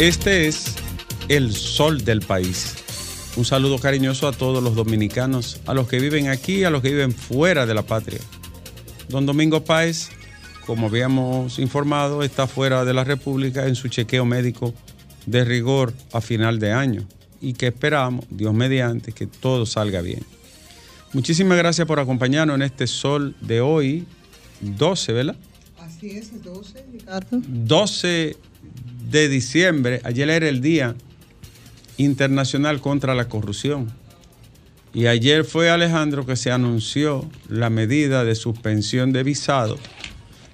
Este es el sol del país. Un saludo cariñoso a todos los dominicanos, a los que viven aquí, a los que viven fuera de la patria. Don Domingo Páez, como habíamos informado, está fuera de la República en su chequeo médico de rigor a final de año y que esperamos, Dios mediante, que todo salga bien. Muchísimas gracias por acompañarnos en este sol de hoy, 12, ¿verdad? Así es, el 12, Ricardo. 12 de diciembre, ayer era el Día Internacional contra la Corrupción. Y ayer fue Alejandro que se anunció la medida de suspensión de visado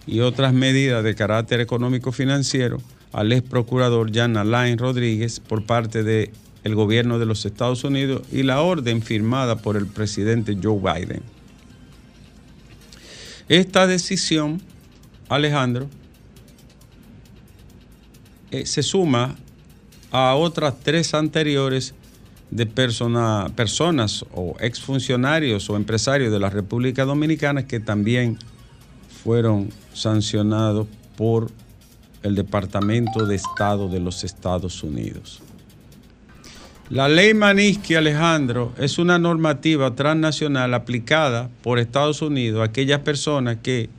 y otras medidas de carácter económico financiero al ex procurador Jan Alain Rodríguez por parte del gobierno de los Estados Unidos y la orden firmada por el presidente Joe Biden. Esta decisión, Alejandro, eh, se suma a otras tres anteriores de persona, personas o exfuncionarios o empresarios de la República Dominicana que también fueron sancionados por el Departamento de Estado de los Estados Unidos. La ley Maniski, Alejandro, es una normativa transnacional aplicada por Estados Unidos a aquellas personas que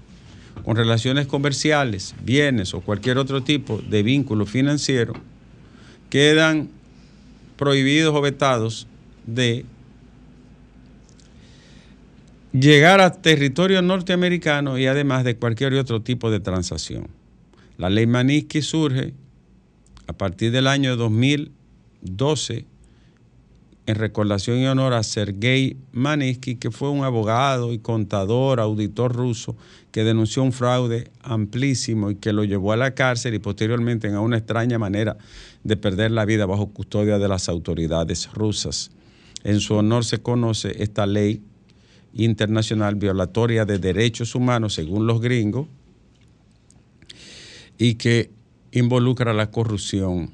con relaciones comerciales, bienes o cualquier otro tipo de vínculo financiero quedan prohibidos o vetados de llegar a territorio norteamericano y además de cualquier otro tipo de transacción. La ley Maniski surge a partir del año 2012 en recordación y honor a Sergei Manisky, que fue un abogado y contador, auditor ruso, que denunció un fraude amplísimo y que lo llevó a la cárcel y posteriormente en una extraña manera de perder la vida bajo custodia de las autoridades rusas. En su honor se conoce esta ley internacional violatoria de derechos humanos, según los gringos, y que involucra la corrupción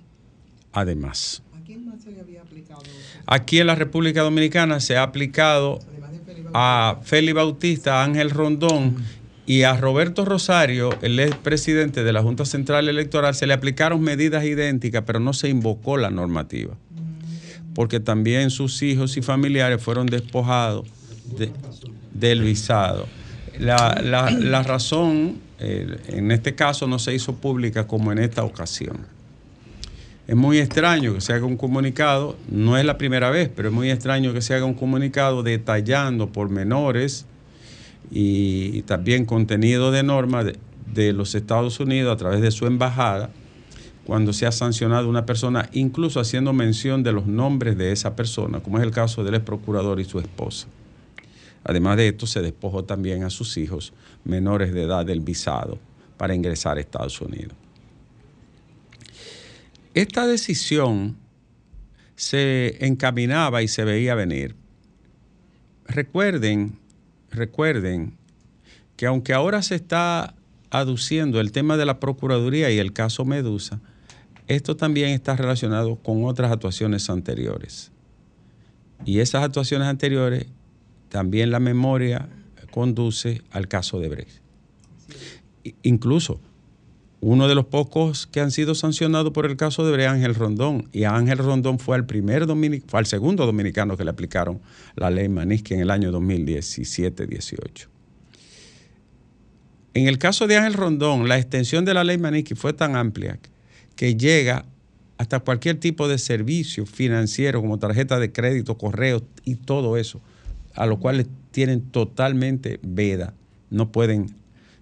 además. ¿A quién más se le había aplicado? Aquí en la República Dominicana se ha aplicado a Félix Bautista, a Ángel Rondón y a Roberto Rosario, el expresidente de la Junta Central Electoral, se le aplicaron medidas idénticas, pero no se invocó la normativa. Porque también sus hijos y familiares fueron despojados de- del visado. La, la- la razón, eh, en este caso, no se hizo pública como en esta ocasión. Es muy extraño que se haga un comunicado, no es la primera vez, pero es muy extraño que se haga un comunicado detallando pormenores y, y también contenido de normas de, de los Estados Unidos a través de su embajada cuando se ha sancionado una persona, incluso haciendo mención de los nombres de esa persona, como es el caso del ex procurador y su esposa. Además de esto, se despojó también a sus hijos menores de edad del visado para ingresar a Estados Unidos. Esta decisión se encaminaba y se veía venir. Recuerden, recuerden que aunque ahora se está aduciendo el tema de la Procuraduría y el caso Medusa, esto también está relacionado con otras actuaciones anteriores. Y esas actuaciones anteriores, también la memoria conduce al caso de Brecht. Incluso uno de los pocos que han sido sancionados por el caso de Ángel Rondón. Y Ángel Rondón fue al primer dominic- fue segundo dominicano que le aplicaron la ley Maniski en el año 2017-18. En el caso de Ángel Rondón, la extensión de la ley Maniski fue tan amplia que llega hasta cualquier tipo de servicio financiero como tarjeta de crédito, correo y todo eso, a lo cual tienen totalmente veda. No pueden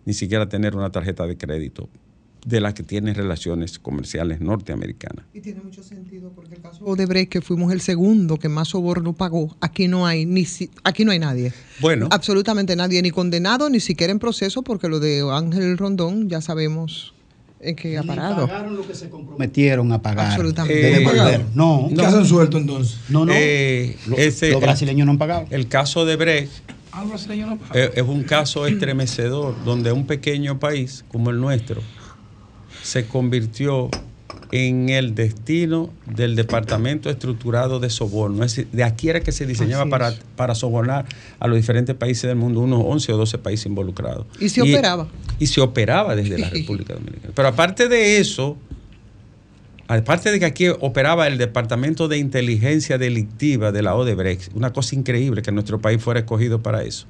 ni siquiera tener una tarjeta de crédito de la que tienen relaciones comerciales norteamericanas. Y tiene mucho sentido porque el caso Odebrecht, que fuimos el segundo que más soborno pagó, aquí no hay ni si- aquí no hay nadie. Bueno. Absolutamente nadie, ni condenado, ni siquiera en proceso, porque lo de Ángel Rondón ya sabemos en qué ha parado. pagaron lo que se comprometieron a pagar. Absolutamente. De. Eh, no. ¿Qué hacen suelto entonces? No, no. Eh, Lo- ese- los brasileños no han pagado. El caso de Brecht Al brasileño no paga. Eh, es un caso estremecedor donde un pequeño país como el nuestro se convirtió en el destino del Departamento Estructurado de Soborno. Es decir, de aquí era que se diseñaba para sobornar a los diferentes países del mundo, unos 11 o 12 países involucrados. Y se operaba. Y se operaba desde la República Dominicana. Pero aparte de eso, aparte de que aquí operaba el Departamento de Inteligencia Delictiva de la Odebrecht, una cosa increíble que nuestro país fuera escogido para eso.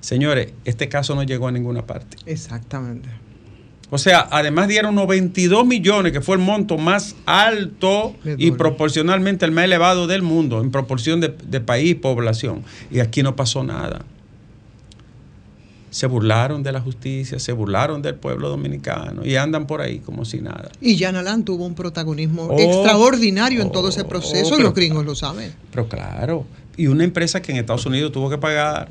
Señores, este caso no llegó a ninguna parte. Exactamente. O sea, además dieron 92 millones, que fue el monto más alto y proporcionalmente el más elevado del mundo, en proporción de, de país y población. Y aquí no pasó nada. Se burlaron de la justicia, se burlaron del pueblo dominicano y andan por ahí como si nada. Y Jan Alain tuvo un protagonismo Oh, extraordinario en todo ese oh, proceso y los gringos lo saben. Pero claro, y una empresa que en Estados Unidos tuvo que pagar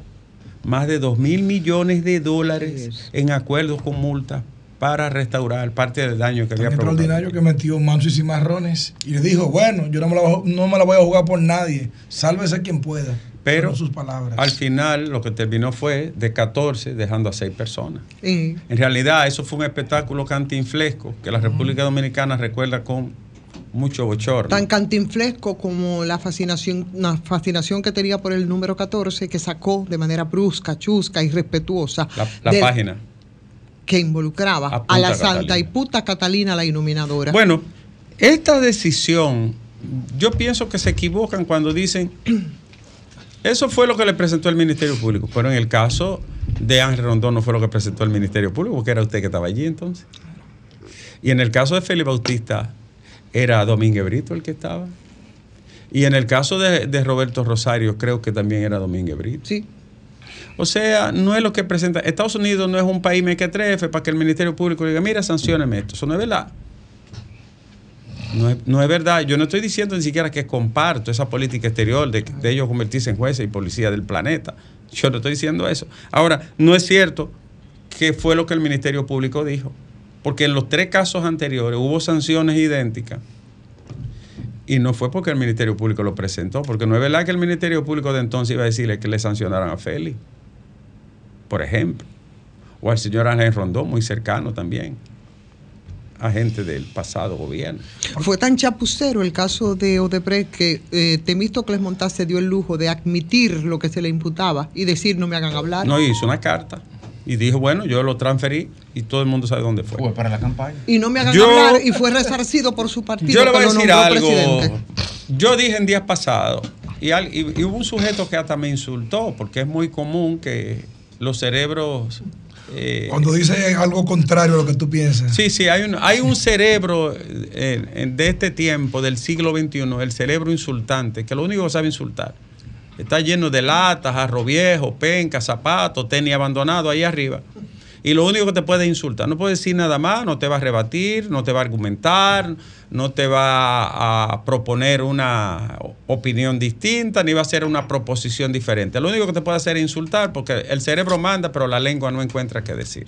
más de 2 mil millones de dólares es. en acuerdos con multas para restaurar parte del daño que Tan había provocado. extraordinario que metió mansos y cimarrones y le dijo, bueno, yo no me, la, voy a- no me la voy a jugar por nadie, sálvese quien pueda. Pero sus palabras. al final lo que terminó fue de 14 dejando a 6 personas. En realidad eso fue un espectáculo cantinflesco que la República Dominicana recuerda con mucho bochorno. tan cantinflesco como la fascinación, la fascinación que tenía por el número 14 que sacó de manera brusca, chusca, irrespetuosa La, la página. Que involucraba A la santa y puta Catalina la iluminadora. Bueno, esta decisión, yo pienso que se equivocan cuando dicen, eso fue lo que le presentó el Ministerio Público, pero en el caso de Ángel Rondón no fue lo que presentó el Ministerio Público, porque era usted que estaba allí entonces. Y en el caso de Félix Bautista, era Domínguez Brito el que estaba. Y en el caso de, de Roberto Rosario, creo que también era Domínguez Brito. sí, O sea, no es lo que presenta. Estados Unidos no es un país mequetrefe para que el Ministerio Público diga, mira, sancioneme esto. Eso no es verdad. No es, no es verdad. Yo no estoy diciendo ni siquiera que comparto esa política exterior de, ellos convertirse en jueces y policía del planeta. Yo no estoy diciendo eso. Ahora, no es cierto que fue lo que el Ministerio Público dijo. Porque en los tres casos anteriores hubo sanciones idénticas. Y no fue porque el Ministerio Público lo presentó, porque no es verdad que el Ministerio Público de entonces iba a decirle que le sancionaran a Félix, por ejemplo, o al señor Ángel Rondón, muy cercano también, agente del pasado gobierno. Fue tan chapucero el caso de Odebrecht que eh, Temístocles Montaz se dio el lujo de admitir lo que se le imputaba y decir no me hagan hablar. No hizo una carta y dijo, bueno, yo lo transferí y todo el mundo sabe dónde fue. Fue para la campaña. Y no me hagan Yo- hablar y fue resarcido por su partido. Yo le voy a decir algo. presidente. Yo dije en días pasados, y, al- y- y hubo un sujeto que hasta me insultó, porque es muy común que los cerebros... eh, Cuando dice algo contrario a lo que tú piensas. Sí, sí, hay un, hay un cerebro eh, de este tiempo, del siglo XXI, el cerebro insultante, que lo único que sabe insultar. Está lleno de latas, arroz viejo, pencas, zapatos, tenis abandonado ahí arriba. Y lo único que te puede insultar, no puede decir nada más, no te va a rebatir, no te va a argumentar, no te va a proponer una opinión distinta, ni va a hacer una proposición diferente. Lo único que te puede hacer es insultar, porque el cerebro manda, pero la lengua no encuentra qué decir.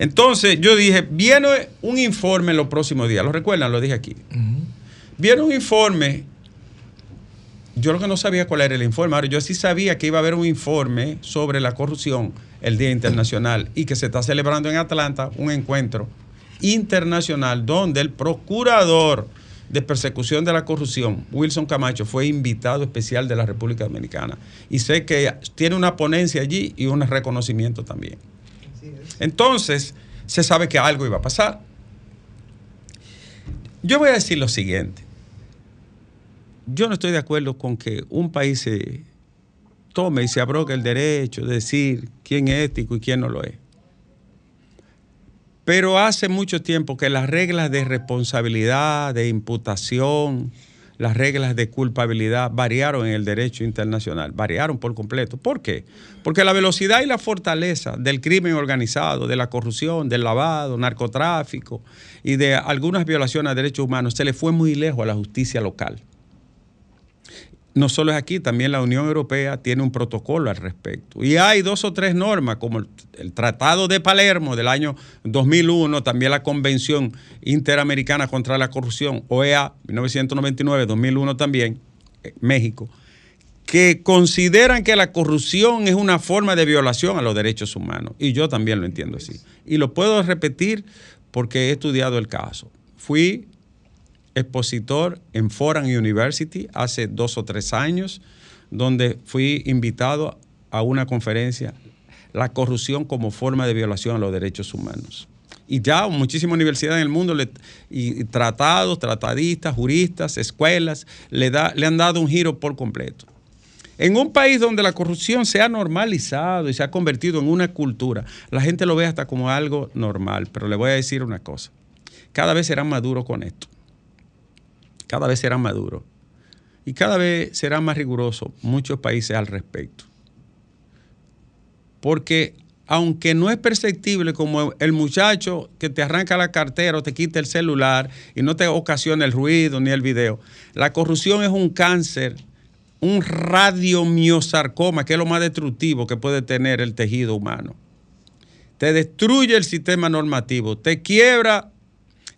Entonces yo dije, viene un informe en los próximos días, ¿lo recuerdan? Lo dije aquí. Viene un informe, yo lo que no sabía cuál era el informe, ahora yo sí sabía que iba a haber un informe sobre la corrupción el Día Internacional y que se está celebrando en Atlanta un encuentro internacional donde el procurador de persecución de la corrupción, Wilson Camacho, fue invitado especial de la República Dominicana. Y sé que tiene una ponencia allí y un reconocimiento también. Entonces, se sabe que algo iba a pasar. Yo voy a decir lo siguiente. Yo no estoy de acuerdo con que un país se tome y se abrogue el derecho de decir quién es ético y quién no lo es. Pero hace mucho tiempo que las reglas de responsabilidad, de imputación, las reglas de culpabilidad variaron en el derecho internacional, variaron por completo. ¿Por qué? Porque la velocidad y la fortaleza del crimen organizado, de la corrupción, del lavado, narcotráfico y de algunas violaciones a derechos humanos se le fue muy lejos a la justicia local. No solo es aquí, también la Unión Europea tiene un protocolo al respecto. Y hay dos o tres normas, como el, Tratado de Palermo del año 2001, también la Convención Interamericana contra la Corrupción, OEA 1999, 2001 también, eh, México, que consideran que la corrupción es una forma de violación a los derechos humanos. Y yo también lo entiendo así. Y lo puedo repetir porque he estudiado el caso. Fui expositor en Foreign University hace dos o tres años, donde fui invitado a una conferencia, La corrupción como forma de violación a los derechos humanos. Y ya muchísimas universidades en el mundo, y tratados, tratadistas, juristas, escuelas, le, da, le han dado un giro por completo. En un país donde la corrupción se ha normalizado y se ha convertido en una cultura, la gente lo ve hasta como algo normal. Pero le voy a decir una cosa, cada vez serán maduros con esto. Cada vez serán maduros. Y cada vez serán más rigurosos muchos países al respecto. Porque aunque no es perceptible como el muchacho que te arranca la cartera o te quita el celular y no te ocasiona el ruido ni el video, la corrupción es un cáncer, un radiomiosarcoma, que es lo más destructivo que puede tener el tejido humano. Te destruye el sistema normativo, te quiebra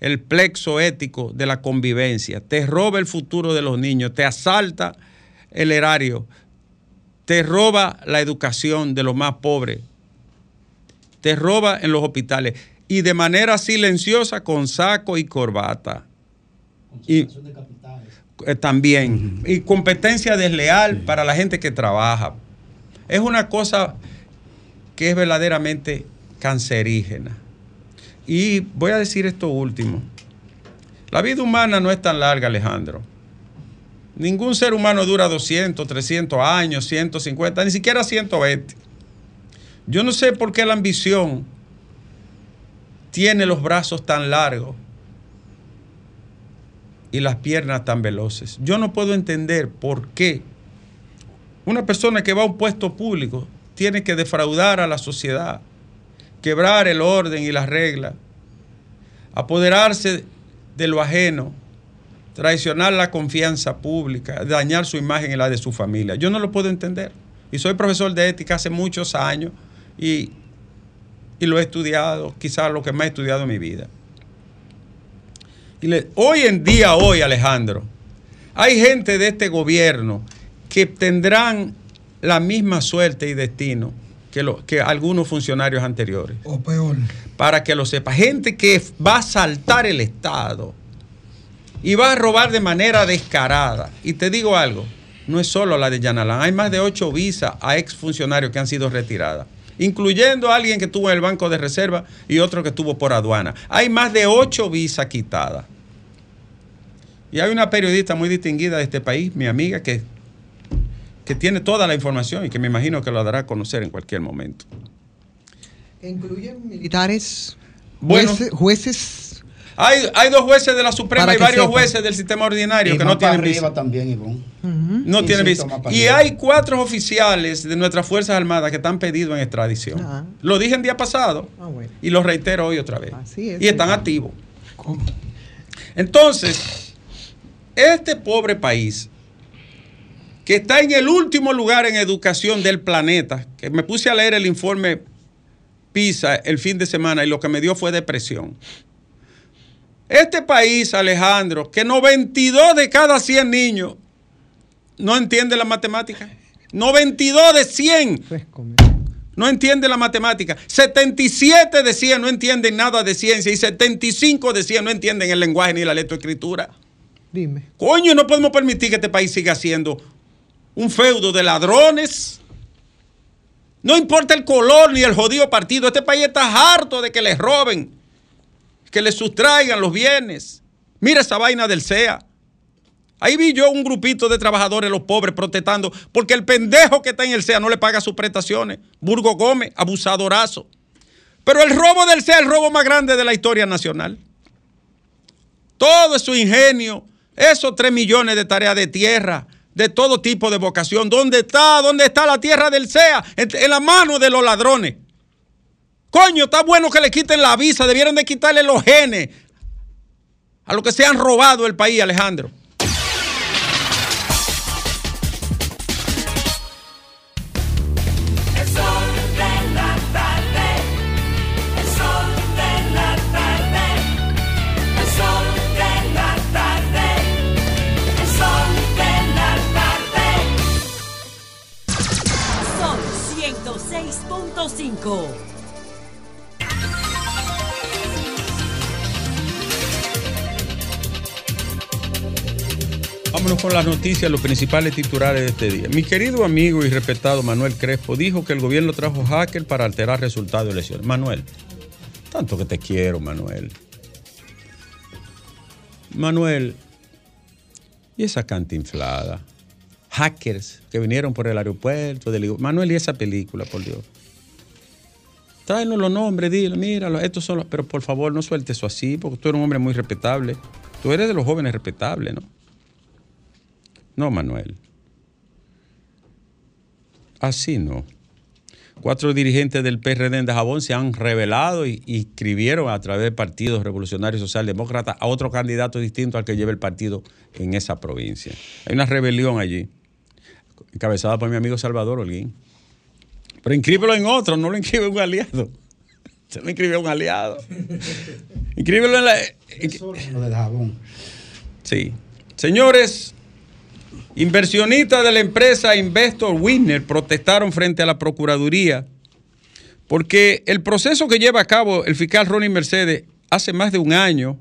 el plexo ético de la convivencia, te roba el futuro de los niños, te asalta el erario, te roba la educación de los más pobres, te roba en los hospitales y de manera silenciosa con saco y corbata. Y eh, también. Y competencia desleal para la gente que trabaja. Es una cosa que es verdaderamente cancerígena. Y voy a decir esto último. La vida humana no es tan larga, Alejandro. Ningún ser humano dura 200, 300 años, 150, ni siquiera 120. Yo no sé por qué la ambición tiene los brazos tan largos y las piernas tan veloces. Yo no puedo entender por qué una persona que va a un puesto público tiene que defraudar a la sociedad, quebrar el orden y las reglas, apoderarse de lo ajeno, traicionar la confianza pública, dañar su imagen y la de su familia. Yo no lo puedo entender. Y soy profesor de ética hace muchos años y, y lo he estudiado, quizás lo que más he estudiado en mi vida. Y hoy en día, hoy, Alejandro, hay gente de este gobierno que tendrán la misma suerte y destino que, lo- que algunos funcionarios anteriores. O peor. Para que lo sepa. Gente que va a saltar el Estado y va a robar de manera descarada. Y te digo algo, no es solo la de Yanalán, hay más de ocho visas a exfuncionarios que han sido retiradas, incluyendo a alguien que estuvo en el Banco de Reserva y otro que estuvo por aduana. Hay más de ocho visas quitadas. Y hay una periodista muy distinguida de este país, mi amiga, que, que tiene toda la información y que me imagino que lo dará a conocer en cualquier momento. Incluyen militares, Bueno. jueces, jueces Hay, hay dos jueces de la Suprema y varios jueces del sistema ordinario Y que no tienen visa. también. No Sí, tienen visa. Y hay cuatro oficiales de nuestras Fuerzas Armadas que están pedidos en extradición. Ah. Lo dije el día pasado Ah, bueno. y lo reitero hoy otra vez. Así es. y están activos. Entonces, este pobre país que está en el último lugar en educación del planeta, que me puse a leer el informe PISA el fin de semana y lo que me dio fue depresión. Este país, Alejandro, que 92 de cada 100 niños no entiende la matemática. 92 de 100 fresco, no entiende la matemática. 77 de 100 no entienden nada de ciencia y 75 de 100 no entienden el lenguaje ni la lectoescritura. Dime. Coño, no podemos permitir que este país siga siendo un feudo de ladrones. No importa el color ni el jodido partido. Este país está harto de que les roben, que les sustraigan los bienes. Mira esa vaina del CEA. Ahí vi yo un grupito de trabajadores, los pobres, protestando porque el pendejo que está en el CEA no le paga sus prestaciones. Burgo Gómez, abusadorazo. Pero el robo del CEA es el robo más grande de la historia nacional. Todo su ingenio, esos 3 millones de tareas de tierra, de todo tipo de vocación. ¿Dónde está? ¿Dónde está la tierra del CEA? En, en la mano de los ladrones. Coño, está bueno que le quiten la visa, debieron de quitarle los genes a los que se han robado el país, Alejandro. Vámonos con las noticias, los principales titulares de este día. Mi querido amigo y respetado Manuel Crespo dijo que el gobierno trajo hacker para alterar resultados de elecciones. Manuel, tanto que te quiero, Manuel. Manuel, y esa canta inflada. Hackers que vinieron por el aeropuerto. Del... Manuel, y esa película, por Dios. Tráenos los nombres, dile, míralo, estos son los... Pero por favor, no suelte eso así, porque tú eres un hombre muy respetable. Tú eres de los jóvenes respetables, ¿no? No, Manuel. Así no. Cuatro dirigentes del PRD en Dajabón se han revelado y, escribieron a través del Partido Revolucionario Socialdemócrata a otro candidato distinto al que lleva el partido en esa provincia. Hay una rebelión allí, encabezada por mi amigo Salvador Holguín. Pero inscríbelo en otro, no lo inscribe un aliado. Se lo inscribe un aliado. Inscríbelo en la. Lo Dajabón. Sí. Señores, inversionistas de la empresa Investor Winner protestaron frente a la Procuraduría porque el proceso que lleva a cabo el fiscal Ronnie Mercedes hace más de un año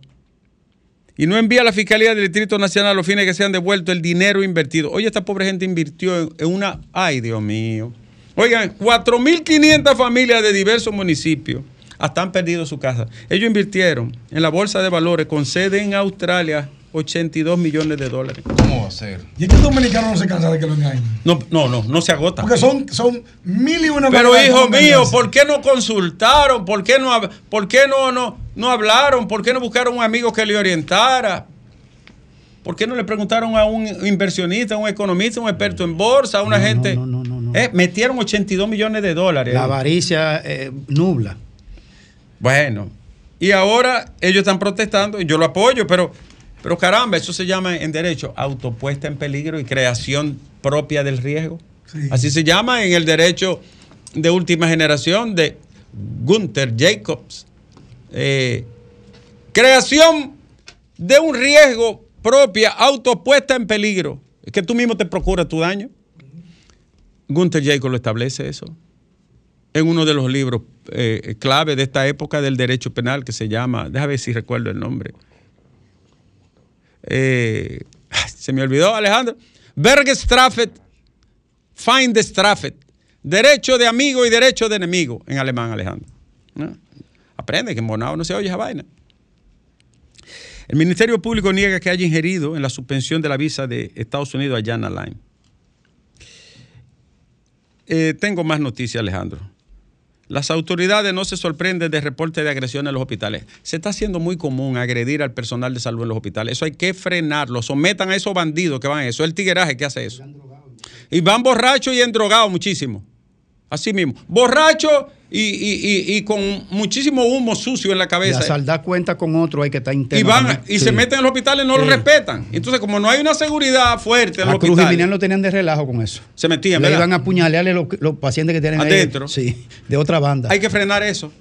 y no envía a la Fiscalía del Distrito Nacional a los fines que se han devuelto el dinero invertido. Oye, esta pobre gente invirtió en una... Ay, Dios mío. Oigan, 4.500 familias de diversos municipios hasta han perdido su casa. Ellos invirtieron en la Bolsa de Valores con sede en Australia 82 millones de dólares. ¿Cómo va a ser? Y es que el dominicano no se cansa de que lo engañen. No, no, no, no se agota. Porque son, son mil y una Pero hijo mío. ¿por qué no consultaron? ¿Por qué no, por qué no, no, no hablaron? ¿Por qué no buscaron un amigo que le orientara? ¿Por qué no le preguntaron a un inversionista, a un economista, a un experto en bolsa, a una No, gente? no, no. Eh, metieron 82 millones de dólares. La avaricia eh, nubla. Bueno, y ahora ellos están protestando, y yo lo apoyo, pero, pero caramba, eso se llama en derecho autopuesta en peligro y creación propia del riesgo. Sí. Así se llama en el derecho de última generación de Gunther Jacobs. Eh, creación de un riesgo propia, autopuesta en peligro. Es que tú mismo te procuras tu daño. Gunther Jacobs lo establece eso en uno de los libros eh, clave de esta época del derecho penal que se llama, déjame ver si recuerdo el nombre. Eh, se me olvidó, Alejandro. Bergestraffet, Feindstraffet. Derecho de amigo y derecho de enemigo en alemán, Alejandro. Aprende que en Bonao no se oye esa vaina. El Ministerio Público niega que haya ingerido en la suspensión de la visa de Estados Unidos a Jan Alain. Eh, tengo más noticias, Alejandro. Las autoridades no se sorprenden de reportes de agresión en los hospitales. Se está haciendo muy común agredir al personal de salud en los hospitales. Eso hay que frenarlo. Sometan a esos bandidos que van a eso. Es el tigueraje que hace eso. Y van borrachos y endrogados muchísimo. Así mismo. Borrachos y, y- y- y con muchísimo humo sucio en la Y cabeza. a saldar cuenta con otro hay que estar interno. Y van y Sí. se meten en los hospitales y no lo respetan. Entonces, como no hay una seguridad fuerte en los Cruz y hospitales, Minian lo tenían de relajo con eso. se metían, Le ¿verdad? iban a apuñalearle los, los pacientes que tienen ahí. Adentro. Sí, de otra banda. Hay que frenar eso.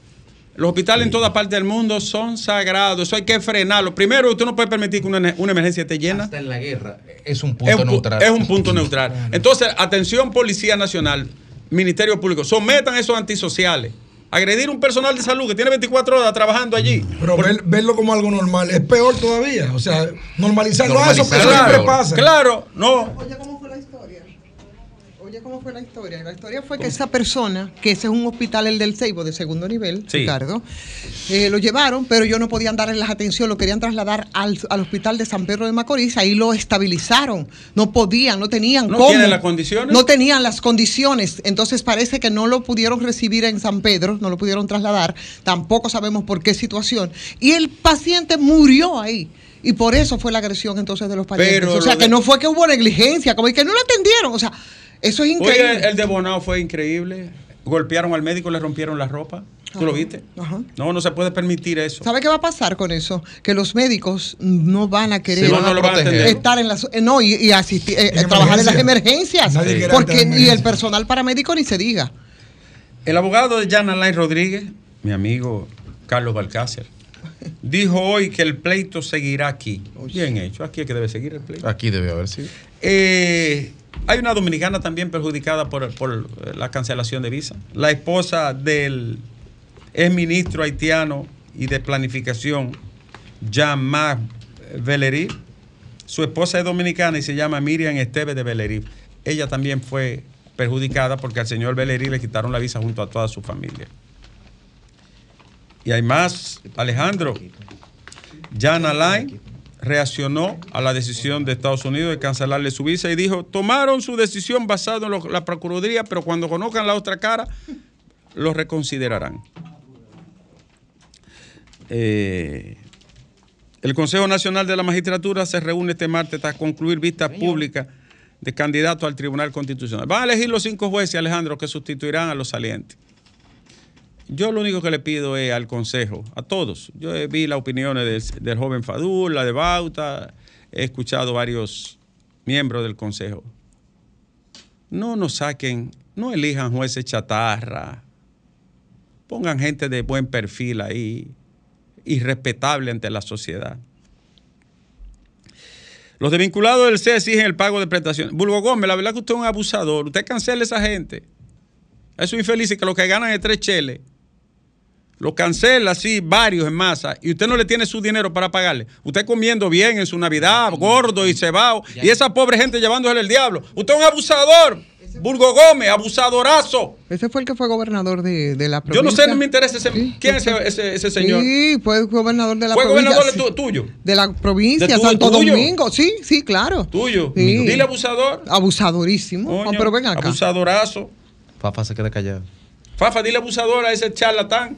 Los hospitales en toda parte del mundo son sagrados. Eso hay que frenarlo. Primero, usted no puede permitir que una, una emergencia esté llena. Hasta en la guerra es un Es punto un, pu- neutral. es un punto neutral. Entonces, atención, Policía Nacional, Ministerio Público, sometan esos antisociales. Agredir un personal de salud que tiene 24 horas trabajando allí. Pero ver- verlo como algo normal es peor todavía. O sea, normalizarlo. Ah, eso, siempre pasa. claro, no. Oye, ¿cómo fue la historia? Oye, ¿cómo fue la historia? La historia fue que esa persona, que ese es un hospital, el del Ceibo, de segundo nivel, Sí. Ricardo, eh, lo llevaron, pero ellos no podían darle la atención, lo querían trasladar al, al hospital de San Pedro de Macorís, ahí lo estabilizaron. No podían, no tenían ¿No cómo. las condiciones? No tenían las condiciones. Entonces parece que no lo pudieron recibir en San Pedro, no lo pudieron trasladar. Tampoco sabemos por qué situación. Y el paciente murió ahí. Y por eso fue la agresión entonces de los parientes. Pero o sea, que de- no fue que hubo negligencia, como que no lo atendieron. O sea, eso es increíble. Oye, el de Bonao fue increíble. Golpearon al médico, le rompieron la ropa. ¿Tú lo viste? ajá. No, no se puede permitir eso. ¿Sabe qué va a pasar con eso? Que los médicos no van a querer van no van a estar en las eh, no y, y asistir eh, En trabajar en las emergencia. emergencias porque y el personal paramédico ni se diga El abogado de Jan Alain Rodríguez, mi amigo Carlos Balcácer, dijo hoy que el pleito seguirá aquí. Bien hecho, aquí es que debe seguir el pleito. Aquí debe haber sido. Eh, hay una dominicana también perjudicada por, la cancelación de visa. La esposa del exministro haitiano y de planificación, Jean-Marc Valery, Su esposa es dominicana y se llama Miriam Esteve de Belerí. Ella también fue perjudicada porque al señor Belerí le quitaron la visa junto a toda su familia. Y hay más, Alejandro. Jan Alain reaccionó a la decisión de Estados Unidos de cancelarle su visa y dijo, tomaron su decisión basada en lo- la Procuraduría, pero cuando conozcan la otra cara, lo reconsiderarán. Eh, el Consejo Nacional de la Magistratura se reúne este martes tras concluir vistas públicas de candidatos al Tribunal Constitucional. Van a elegir los cinco jueces, Alejandro, que sustituirán a los salientes. Yo lo único que le pido es al Consejo, a todos. Yo vi las opiniones del, joven Fadul, la de Bauta, he escuchado varios miembros del Consejo. No nos saquen, no elijan jueces chatarra. Pongan gente de buen perfil ahí y respetable ante la sociedad. Los desvinculados del C exigen el pago de prestaciones. Bulbo Gómez, la verdad que usted es un abusador. Usted cancela a esa gente. Esos infelices que lo que ganan es tres cheles. Lo cancela así, varios en masa, y usted no le tiene su dinero para pagarle. Usted comiendo bien en su Navidad, gordo y cebado, y esa pobre gente llevándole el diablo. Usted es un abusador. Burgo Gómez, abusadorazo. Ese fue el que fue gobernador de, de la Yo provincia. no sé, no me interesa ese. Sí, ¿Quién es ese, ese- ese señor? Sí, fue gobernador de la ¿Fue provincia. gobernador de tu- tuyo? De la provincia, ¿De tu- Santo tuyo? Domingo. Sí, sí, claro. Tuyo. Sí. Dile abusador. Abusadorísimo. Coño, Oh, pero ven acá. Abusadorazo. Fafa se queda callado. Fafa, dile abusador a ese charlatán.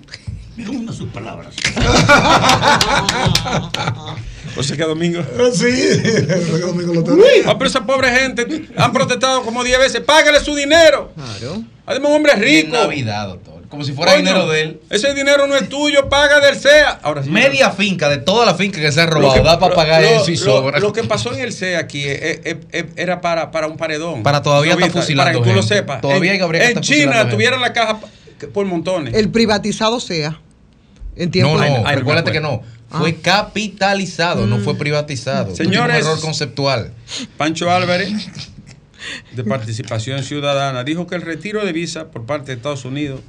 Una sus palabras. O sea que domingo. Sí, domingo lo Ah, pero esa pobre gente han protestado como 10 veces. Págale su dinero. Claro. Además, un hombre rico. En Navidad, doctor. Como si fuera Coño, dinero de él. Ese dinero no es tuyo, paga del CEA. Ahora sí. Media finca de toda la finca que se ha robado que- da para pagar lo- eso y lo- sobra. Lo que pasó en el CEA aquí eh, eh, eh, era para, para un paredón. Para todavía ¿No está fusilando Para que tú lo sepas. Todavía en, habría que en China tuvieran la caja por montones. El privatizado sea. En tiempo No, no, recuérdate que no. Fue capitalizado, no fue privatizado. Señores. un error conceptual. Pancho Álvarez, de Participación Ciudadana, dijo que el retiro de visa por parte de Estados Unidos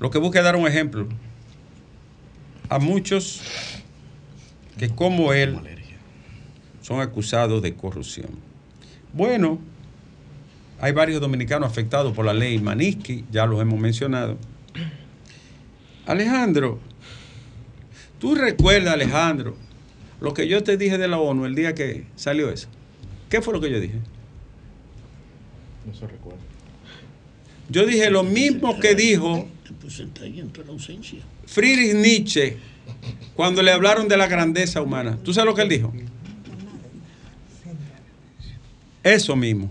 lo que busca es dar un ejemplo a muchos que como él son acusados de corrupción. Bueno, hay varios dominicanos afectados por la ley Maniski, ya los hemos mencionado. Alejandro, tú recuerdas, Alejandro, lo que yo te dije de la ONU el día que salió eso. ¿Qué fue lo que yo dije? No se recuerda. Yo dije lo mismo que dijo. Friedrich Nietzsche cuando le hablaron de la grandeza humana. ¿Tú sabes lo que él dijo? Eso mismo.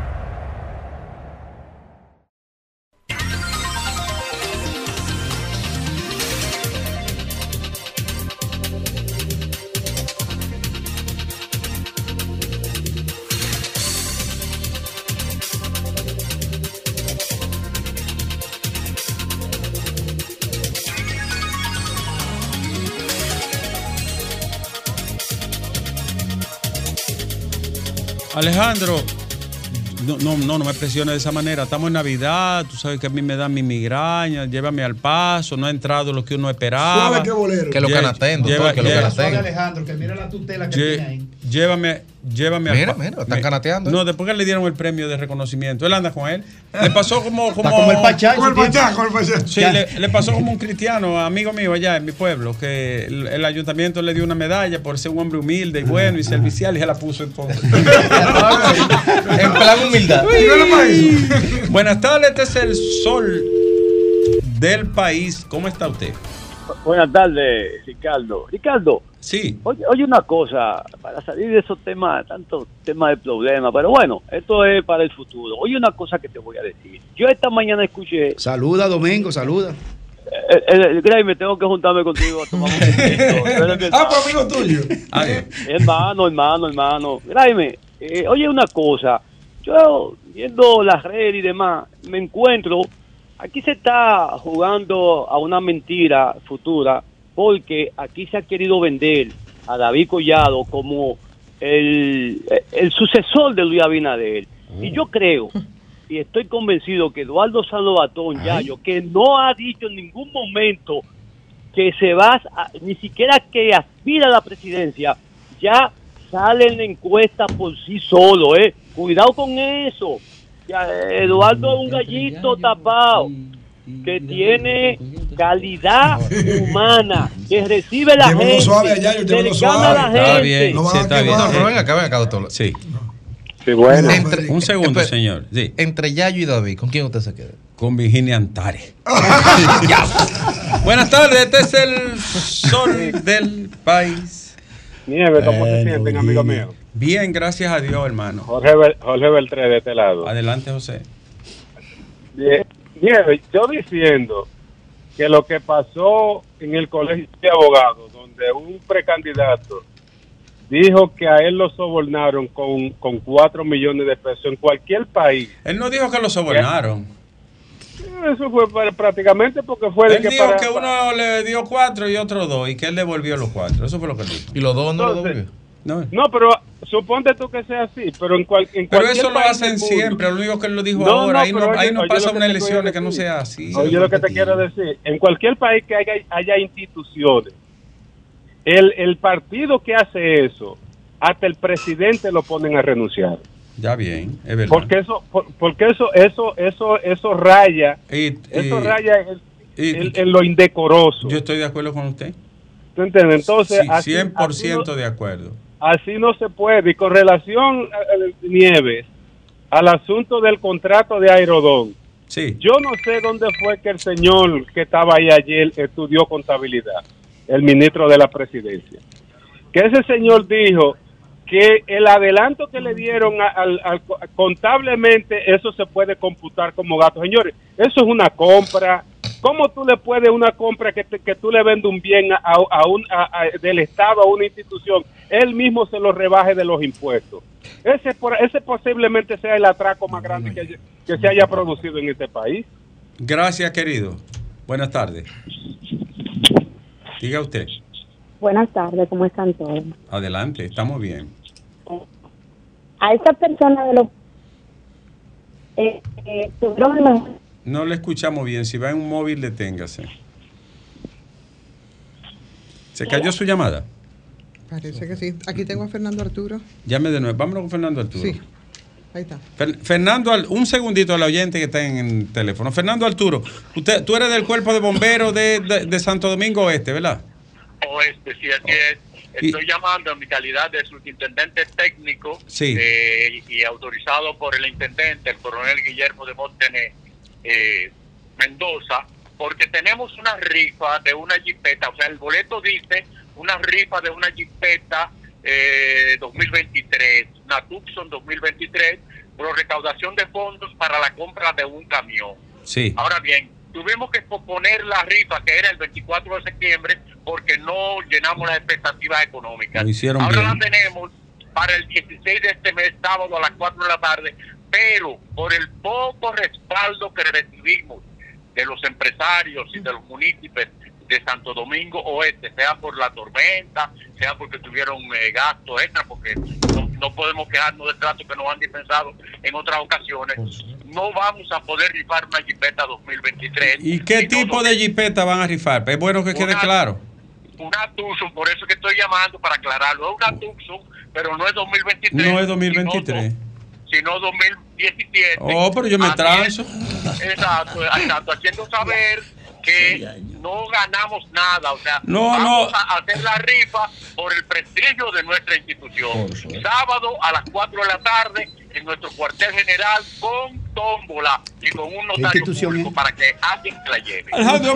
Alejandro, no, no, no, no me presiones de esa manera. Estamos en Navidad, tú sabes que a mí me dan mi migraña, llévame al paso, no ha entrado lo que uno esperaba. Suave que bolero. Que lo canaten, doctor, que lo canaten. Alejandro, que mira la tutela que Lle- tiene ahí. Llévame, llévame Mira, pa- mira, están Me- canateando. No, después que le dieron el premio de reconocimiento, él anda con él. Le pasó como. como como el Pachá. Con el pachá, con el pachá. Sí, le, le pasó como un cristiano, amigo mío allá en mi pueblo, que el, el ayuntamiento le dio una medalla por ser un hombre humilde y bueno y servicial y se la puso entonces. en plan humildad. Buenas tardes, este es el sol del país. ¿Cómo está usted? Buenas tardes, Ricardo. Ricardo, Sí. oye, oye una cosa, para salir de esos temas, tantos temas de problemas, pero bueno, esto es para el futuro. Oye una cosa que te voy a decir. Yo esta mañana escuché, Saluda, Domingo, saluda. eh, eh, Graeme, tengo que juntarme contigo a tomar un Ah, pues amigo tuyo. Hermano, hermano, hermano. Graeme, eh, oye una cosa, yo viendo las redes y demás, me encuentro aquí se está jugando a una mentira futura porque aquí se ha querido vender a David Collado como el, el sucesor de Luis Abinader. Y yo creo y estoy convencido que Eduardo Salvatón Yayo, que no ha dicho en ningún momento que se va, a- ni siquiera que aspira a la presidencia, ya sale en la encuesta por sí solo, ¿eh? Cuidado con eso. Ya, Eduardo es un gallito tapado que tiene calidad humana, que recibe la gente, suave a Yayo, que llévelo le gana a la suave. gente. Está bien, No sí, está bien. No, pero ven acá, acá, doctor. Sí. Sí, bueno. Entre- Un segundo, señor. Sí. Entre Yayo y David, ¿con quién usted se queda? Con Virginia Antares. Ya. Buenas tardes, este es el sol del país. Nieve, ¿cómo se sienten, amigo mío? Bien, gracias a Dios, hermano. Jorge, Jorge Beltré de este lado. Adelante, José. Bien. Nieve, yo diciendo que lo que pasó en el colegio de abogados, donde un precandidato dijo que a él lo sobornaron con, con 4 millones de pesos en cualquier país. Él no dijo que lo sobornaron. Eso fue para- prácticamente porque fue de Él que dijo para- que uno le dio cuatro y otro dos y que él devolvió los cuatro. Eso fue lo que él dijo. ¿Y los dos no lo Entonces, devolvió? No. No, pero suponte tú que sea así, pero en, cual, en Pero eso lo hacen siempre. Lo único que él lo dijo No, ahora. no, ahí no, ahí no pasa lo que una te elección quiero que no sea así. Oye, lo que te quiero decir, en cualquier país que haya, haya instituciones, el, el partido que hace eso, hasta el presidente lo ponen a renunciar. Ya bien, es verdad. Porque eso, por- porque eso, eso, eso, eso raya, eso raya en, lo indecoroso. Yo estoy de acuerdo con usted. ¿Tú entiendes? Entonces, Sí, así- 100% así de acuerdo. Así no se puede. Y con relación Nieves, al asunto del contrato de Aerodón, Sí. yo no sé dónde fue que el señor que estaba ahí ayer estudió contabilidad, el ministro de la presidencia. Que ese señor dijo que el adelanto que le dieron al, al- contablemente, eso se puede computar como gasto. Señores, eso es una compra. ¿Cómo tú le puedes una compra que, te- que tú le vendes un bien a, a un, a- del Estado a una institución? Él mismo se lo rebaje de los impuestos. Ese, por- ese posiblemente sea el atraco más grande que, que se haya producido en este país. Gracias, querido. Buenas tardes. Diga usted. Buenas tardes, ¿cómo están todos? Adelante, estamos bien. A esta persona de los... Eh, eh, tuvieron No le escuchamos bien. Si va en un móvil, deténgase. ¿Se cayó su llamada? Parece que sí. Aquí tengo a Fernando Arturo. Llame de nuevo. Vámonos con Fernando Arturo. Sí. Ahí está. Fer- Fernando, Al- un segundito a la oyente que está en el teléfono. Fernando Arturo, usted, tú eres del cuerpo de bomberos de, de- de Santo Domingo Oeste, ¿verdad? Oeste, sí, así es. Estoy llamando en mi calidad de subintendente técnico Sí. eh, y autorizado por el intendente, el coronel Guillermo de Móstenes eh, Mendoza, porque tenemos una rifa de una jipeta, o sea, el boleto dice una rifa de una jipeta eh, 2023, una Tucson 2023, por recaudación de fondos para la compra de un camión. Sí. Ahora bien, tuvimos que posponer la rifa que era el 24 de septiembre porque no llenamos las expectativas económicas. Hicieron Ahora bien. la tenemos para el 16 de este mes, sábado a las 4 de la tarde, pero por el poco respaldo que recibimos de los empresarios y de los municipios de Santo Domingo Oeste, sea por la tormenta, sea porque tuvieron eh, gastos extra, porque no, no podemos quejarnos del trato que nos han dispensado en otras ocasiones, no vamos a poder rifar una jipeta 2023. ¿Y qué tipo de jipeta van a rifar? Es bueno que quede claro. Una Tucson, por eso que estoy llamando para aclararlo, es una Tucson, pero no es 2023. No es 2023. Sino, sino 2017. Oh, pero yo me transo. Exacto, exacto, haciendo saber que no ganamos nada, o sea, No, vamos no. a hacer la rifa por el prestigio de nuestra institución. Sábado a las 4 de la tarde en nuestro cuartel general con tómbola y con un notario público para que alguien se la lleve. Alejandro,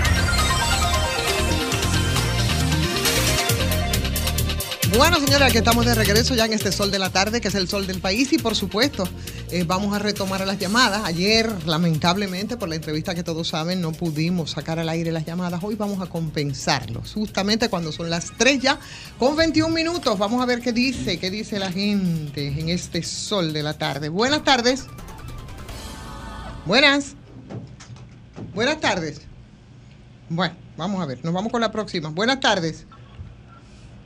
Bueno, señora, aquí estamos de regreso ya en este sol de la tarde, que es el sol del país, y por supuesto, eh, vamos a retomar las llamadas. Ayer, lamentablemente, por la entrevista que todos saben, no pudimos sacar al aire las llamadas. Hoy vamos a compensarlos, justamente cuando son las 3 ya, con 21 minutos. Vamos a ver qué dice, qué dice la gente en este sol de la tarde. Buenas tardes. Buenas. Buenas tardes. Bueno, vamos a ver, nos vamos con la próxima. Buenas tardes.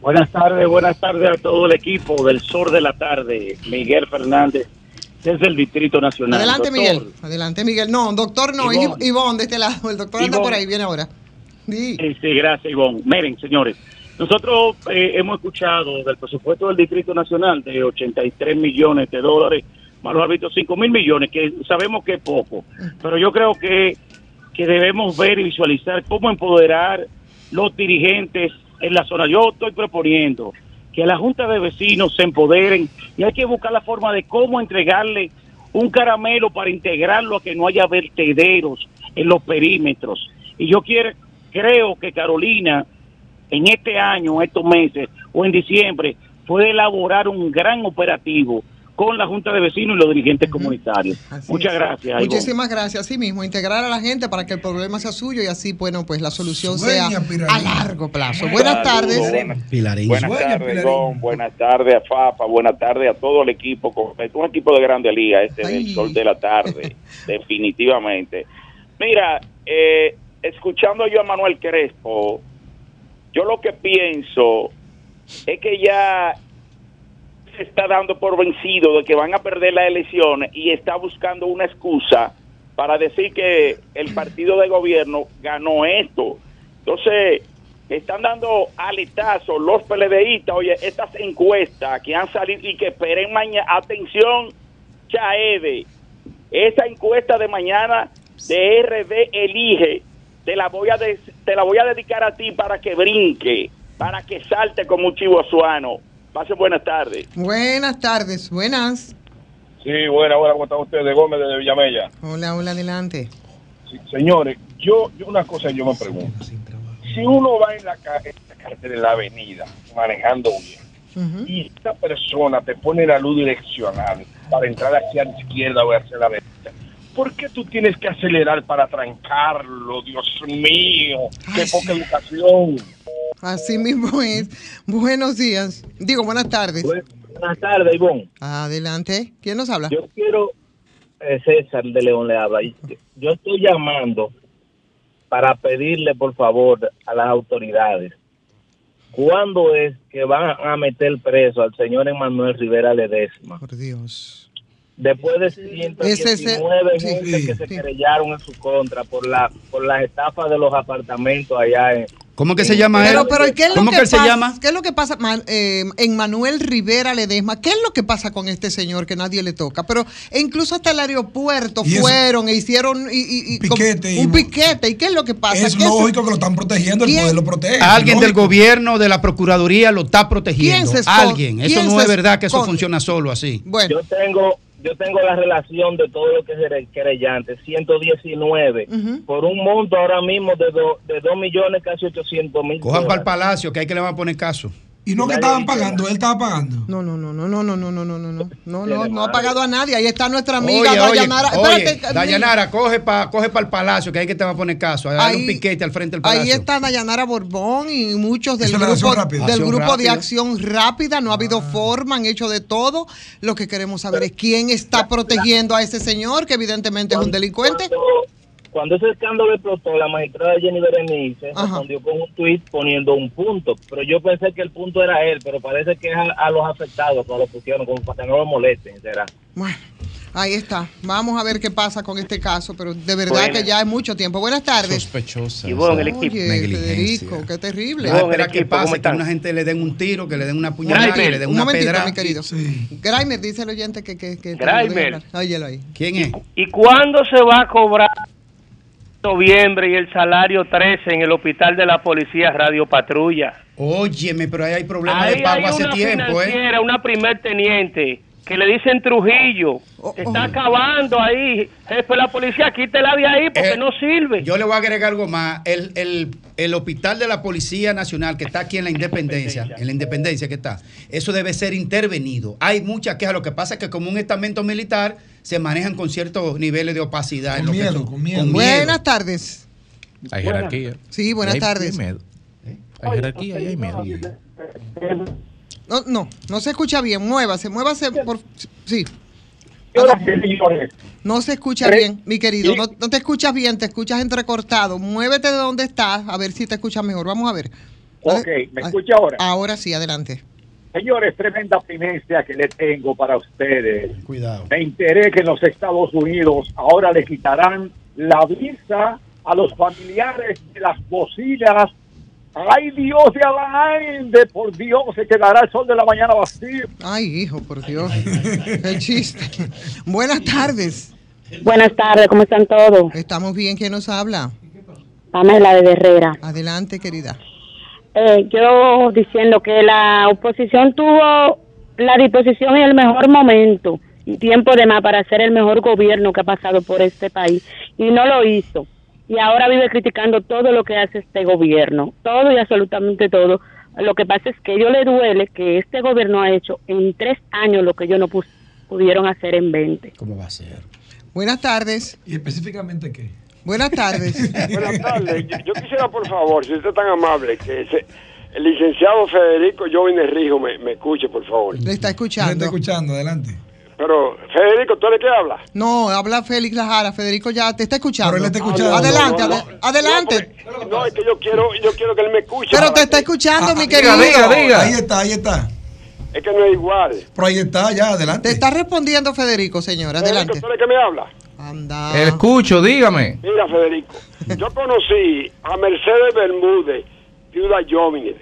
Buenas tardes, buenas tardes a todo el equipo del Sur de la Tarde. Miguel Fernández, desde el Distrito Nacional. Adelante, Doctor, Miguel. Adelante, Miguel. No, doctor no, Ivonne. De este lado. El doctor anda por ahí, viene ahora. Sí. Sí, sí, gracias, Ivonne. Miren, señores, nosotros eh, hemos escuchado del presupuesto del Distrito Nacional de 83 millones de dólares, más los árbitros 5 mil millones, que sabemos que es poco, pero yo creo que, que debemos ver y visualizar cómo empoderar los dirigentes en la zona. Yo estoy proponiendo que la Junta de Vecinos se empoderen y hay que buscar la forma de cómo entregarle un caramelo para integrarlo a que no haya vertederos en los perímetros. Y yo quiero, creo que Carolina en este año, estos meses o en diciembre puede elaborar un gran operativo con la Junta de Vecinos y los dirigentes comunitarios. Muchas es. gracias. Ivonne. Muchísimas gracias. Así mismo, integrar a la gente para que el problema sea suyo y así, bueno, pues la solución Sueña, sea Pilarín. a largo plazo. Buenas tardes. Buenas Sueña, tardes, Pilarín. Don. Buenas tardes a Fafa. Buenas tardes a todo el equipo. Un equipo de grande liga, este del sol de la tarde, definitivamente. Mira, eh, escuchando yo a Manuel Crespo, yo lo que pienso es que ya está dando por vencido de que van a perder las elecciones y está buscando una excusa para decir que el partido de gobierno ganó esto. Entonces, están dando aletazos los PLDistas, oye, estas encuestas que han salido y que esperen mañana, atención, Chaede, esa encuesta de mañana de RD Elige, te la voy a de- te la voy a dedicar a ti para que brinque, para que salte como un chivo azuano. Pase buenas tardes. Buenas tardes. Buenas. Sí, buena, buena, ¿cómo están ustedes? Gómez de Villamella. Hola, hola, adelante. Sí, señores, yo, yo una cosa yo me pregunto. Si uno va en la, en la carretera, en la avenida, manejando bien, y esta persona te pone la luz direccional para entrar hacia la izquierda o hacia la derecha, ¿por qué tú tienes que acelerar para trancarlo? Dios mío, qué poca educación. Así mismo es. Buenos días. Digo, buenas tardes. Buenas tardes, Ivonne. Adelante. ¿Quién nos habla? Yo quiero, eh, César de León le habla. y Yo estoy llamando para pedirle, por favor, a las autoridades, ¿cuándo es que van a meter preso al señor Emanuel Rivera Ledesma? Por Dios. Después de Ese es el- 119 sí, gente sí, que se sí. querellaron en su contra por la por las estafas de los apartamentos allá en... ¿Cómo que se llama él? Pero, pero ¿y ¿qué es lo ¿Cómo que, que él se llama? ¿Qué es lo que pasa Man- eh, en Manuel Rivera Ledesma? ¿Qué es lo que pasa con este señor que nadie le toca? Pero e incluso hasta el aeropuerto fueron e hicieron y, y- y com- Piquete y- un piquete. ¿Y qué es lo que pasa? Es ¿Qué lógico que lo están protegiendo, el poder lo protege. Alguien del gobierno, de la procuraduría, lo está protegiendo. ¿Quién se? Alguien. Eso ¿Quién no se es verdad que eso funciona solo así. Yo tengo yo tengo la relación de todo lo que es el querellante, 119, por un monto ahora mismo de, do- de 2 millones, casi 800 mil Cojan para el palacio, que hay que le van a poner caso. Y no que estaban pagando, él estaba pagando. No, no, no, no, no, no, no, no, no, no, no, no, no, no ha pagado a nadie. Ahí está nuestra amiga Oye, Dayanara. oye, Espérate, Dayanara, coge para coge pa el palacio, que hay que te va a poner caso. Hay Ahí- un piquete al frente del palacio. Ahí está Dayanara Borbón y muchos del grupo, rápida. del grupo de acción rápida. No ha habido forma, han hecho de todo. Lo que queremos saber es quién está protegiendo a ese señor, que evidentemente es un delincuente. Cuando ese escándalo explotó, la magistrada Jenny Berenice respondió con un tuit poniendo un punto. Pero yo pensé que el punto era él, pero parece que es a, a los afectados que lo pusieron, como para que no lo molesten, será. Bueno, ahí está. Vamos a ver qué pasa con este caso, pero de verdad que ya es mucho tiempo. Buenas tardes. Sospechosa. Y bueno, el equipo. Oye, Federico, qué terrible. Ah, espera que pase, que una gente le den un tiro, que le den una puñalada, que le den un una pedra. mi querido. Grimer dice el oyente que... que, que Grimer. Óyelo ahí. ¿Quién es? ¿Y cuándo se va a cobrar noviembre y el salario 13 en el hospital de la policía Radio Patrulla. Óyeme, pero ahí hay problemas Ahí de pago hay hace una tiempo, ¿eh? una primer teniente, que le dicen Trujillo, que está acabando ahí. Jefe de la policía, quítela de ahí porque Eh, no sirve. Yo le voy a agregar algo más. El, el, el hospital de la Policía Nacional que está aquí en la Independencia, en la Independencia que está, eso debe ser intervenido. Hay muchas quejas. Lo que pasa es que como un estamento militar se manejan con ciertos niveles de opacidad. en lo que- con miedo. Buenas tardes. Hay jerarquía. Sí, buenas Hay- tardes. hay miedo. Hay jerarquía y hay miedo. No, no, no se escucha bien. Muévase, muévase por. Sí. No se escucha bien, mi querido. No, no te escuchas bien, te escuchas entrecortado. Muévete de donde estás, a ver si te escuchas mejor. Vamos a ver. Ok, ¿me escucha ahora? Ahora sí, adelante. Señores, tremenda primicia que le tengo para ustedes. Cuidado. Me enteré que en los Estados Unidos ahora le quitarán la visa a los familiares de las bocinas. ¡Ay, Dios de Alain! De por Dios, se quedará el sol de la mañana vacío. Ay, hijo, por Dios. Qué chiste. Buenas tardes. Buenas tardes, ¿cómo están todos? Estamos bien, ¿quién nos habla? Pamela de Herrera. Adelante, querida. Eh, yo diciendo que la oposición tuvo la disposición y el mejor momento y tiempo de más para hacer el mejor gobierno que ha pasado por este país y no lo hizo. Y ahora vive criticando todo lo que hace este gobierno, todo y absolutamente todo. Lo que pasa es que a ellos le duele que este gobierno ha hecho en tres años lo que ellos no pus- pudieron hacer en 20. ¿Cómo va a ser? Buenas tardes. ¿Y específicamente qué? Buenas tardes. Buenas tardes. Yo, yo quisiera, por favor, si usted es tan amable, que se- el licenciado Federico Jovine Rijo me, me escuche, por favor. Le está escuchando. Le está escuchando, adelante. Pero, Federico, ¿tú eres que habla? No, habla Félix Lajara. Federico ya te está escuchando. Pero él está escuchando. Adelante, No, no, ade- adelante. No, es que yo quiero, yo quiero que él me escuche. Pero te está escuchando, mi diga, querido. diga, diga. Ahí está, ahí está. Es que no es igual. Pero ahí está, ya, adelante. Te está respondiendo Federico, señor. Adelante. Federico, ¿tú eres que me habla? Anda. Escucho, dígame. Mira, Federico, yo conocí a Mercedes Bermúdez, viuda Jovine,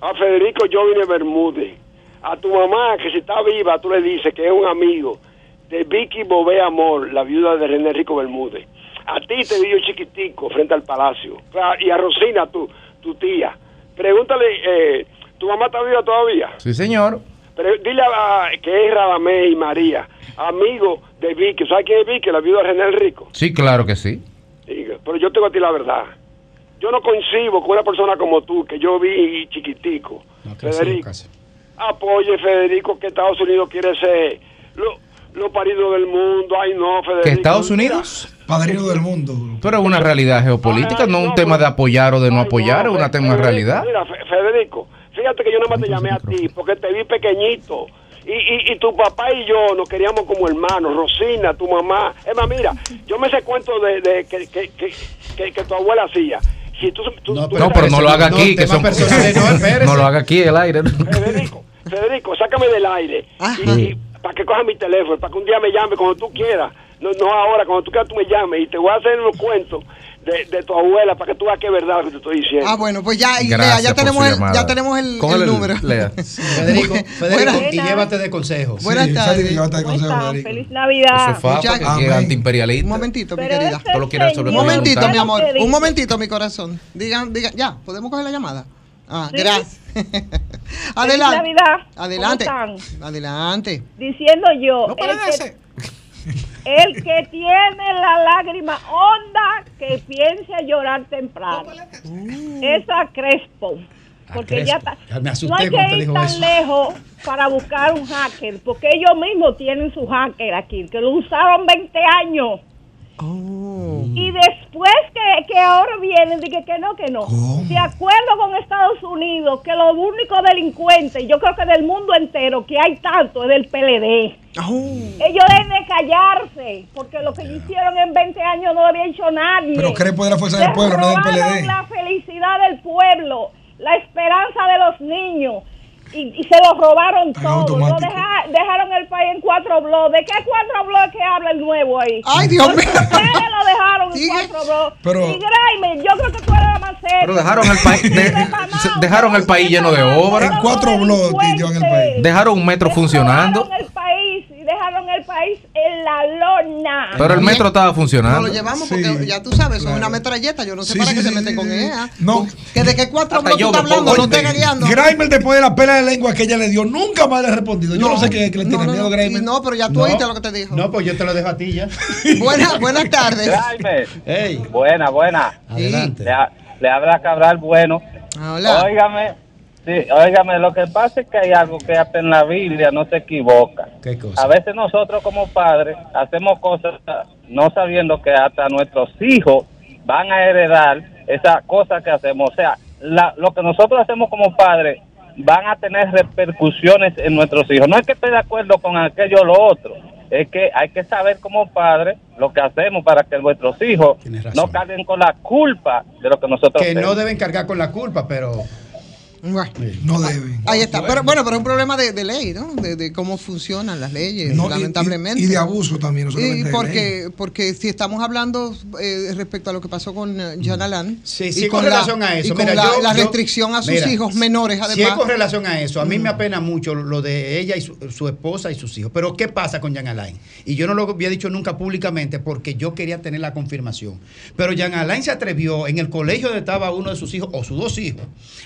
a Federico Jovine Bermúdez, a tu mamá, que si está viva, tú le dices que es un amigo de Vicky Bobé Amor, la viuda de René Rico Bermúdez. A ti te vi yo chiquitico frente al palacio. Y a Rosina, tu, tu tía. Pregúntale, eh, ¿tu mamá está viva todavía? Sí, señor. Pero dile a, que es Radamés y María, amigo de Vicky. ¿Sabes quién es Vicky? La viuda de René el Rico. Sí, claro que sí. Pero yo tengo a ti la verdad. Yo no coincido con una persona como tú, que yo vi chiquitico. Federico, apoye Federico que Estados Unidos quiere ser lo, lo parido del mundo. Ay, no, Federico. ¿Que Estados Unidos? Padrino del mundo. Pero es una realidad geopolítica, no un tema de apoyar o de no apoyar, es un tema de realidad. Mira, Fe- Federico, fíjate que yo nada más te llamé a ti porque te vi pequeñito. Y, y, y tu papá y yo nos queríamos como hermanos, Rosina, tu mamá. Es más, mira, yo me sé cuento de, de que, que, que, que- que tu abuela hacía. Si tú, tú- tú- No, pero no lo haga aquí, que son No lo haga aquí el aire. Federico, Federico, sácame del aire. Y, y para que coja mi teléfono, para que un día me llame cuando tú quieras. No, no ahora, cuando tú quieras tú me llames. Y te voy a hacer unos cuentos de, de tu abuela para que tú veas que es verdad lo que te estoy diciendo. Ah, bueno, pues ya, y Gracias Lea, ya tenemos el, ya tenemos el, el el- número. Lea. Federico, Federico, Buenas. y llévate de consejos. Buenas tardes. llévate de consejos, Federico. Feliz Navidad. Eso es fácil, Muchas- es antiimperialista. Un momentito, mi querida. ese Todo lo Un momentito, mi amor. Un momentito, mi corazón. Digan, digan, ya, ¿podemos coger la llamada? Ah, Sí. gracias. Feliz Adelante. Navidad. Adelante. ¿Cómo están? Adelante. Diciendo yo, que, el que tiene la lágrima honda, que piense a llorar temprano. Esa Crespo. Porque ya está. Ya me asusté no hay que ir dijo tan eso. lejos para buscar un hacker, porque ellos mismos tienen su hacker aquí, que lo usaron 20 años. Y después que, que ahora vienen, dije que no, que no. De acuerdo con Estados Unidos, que los únicos delincuentes, yo creo que del mundo entero, que hay tanto, es del PLD. Ellos deben de callarse, porque lo que hicieron en 20 años no lo había hecho nadie. Pero Crespo es de la Fuerza del Pueblo, no del PLD. la felicidad del pueblo, la esperanza de los niños. Y, y se lo robaron todo. Lo deja- dejaron el país en cuatro bloques. ¿De qué cuatro bloques que habla el nuevo ahí? Ay, Dios mío. Ustedes lo dejaron en cuatro bloques. Pero- y Graeme, yo creo que tú eres la más seria. Pero dejaron el país de- dejaron el país lleno de obras. En cuatro bloques llevan el país. Dejaron un metro funcionando. Dejaron el en la lona. Pero el metro estaba funcionando. No lo llevamos porque ya tú sabes, son una metralleta. Yo no sé Sí, para sí, qué se sí, con sí. ella. No. Que de que cuatro yo está hablando, no esté guiando. Grimer, después de la pela de lengua que ella le dio, nunca más le ha respondido. Yo no, sé qué, qué le tiene no, miedo, no, Grimer. No, pero ya tú oíste lo que te dijo. No, pues yo te lo dejo a ti ya. Buenas, buenas tardes. Hey. Buena, buena. Adelante. Le, le habla Cabral Bueno. Hola. Óigame, sí, óigame, lo que pasa es que hay algo que hasta en la Biblia no se equivoca. ¿Qué cosa? A veces nosotros como padres hacemos cosas no sabiendo que hasta nuestros hijos van a heredar esa cosa que hacemos. O sea, la- lo que nosotros hacemos como padres van a tener repercusiones en nuestros hijos. No es que esté de acuerdo con aquello o lo otro, es que hay que saber como padres lo que hacemos para que nuestros hijos no carguen con la culpa de lo que nosotros Que no hacemos. deben cargar con la culpa, pero. No deben. Ahí está. Pero bueno, pero es un problema de, de ley, ¿no? De, de cómo funcionan las leyes, No, lamentablemente. y- y de abuso también, no solamente Y de porque, porque si estamos hablando eh, respecto a lo que pasó con eh, Jan Alain Sí, y sí, con, con la, relación a eso. y con Mira, la, yo- la yo- restricción a sus mira, hijos menores, Si es además. con relación a eso, a mí me apena mucho lo de ella y su, su esposa y sus hijos. Pero ¿qué pasa con Jan Alain? Y yo no lo había dicho nunca públicamente porque yo quería tener la confirmación. Pero Jan Alain se atrevió en el colegio donde estaba uno de sus hijos o sus dos hijos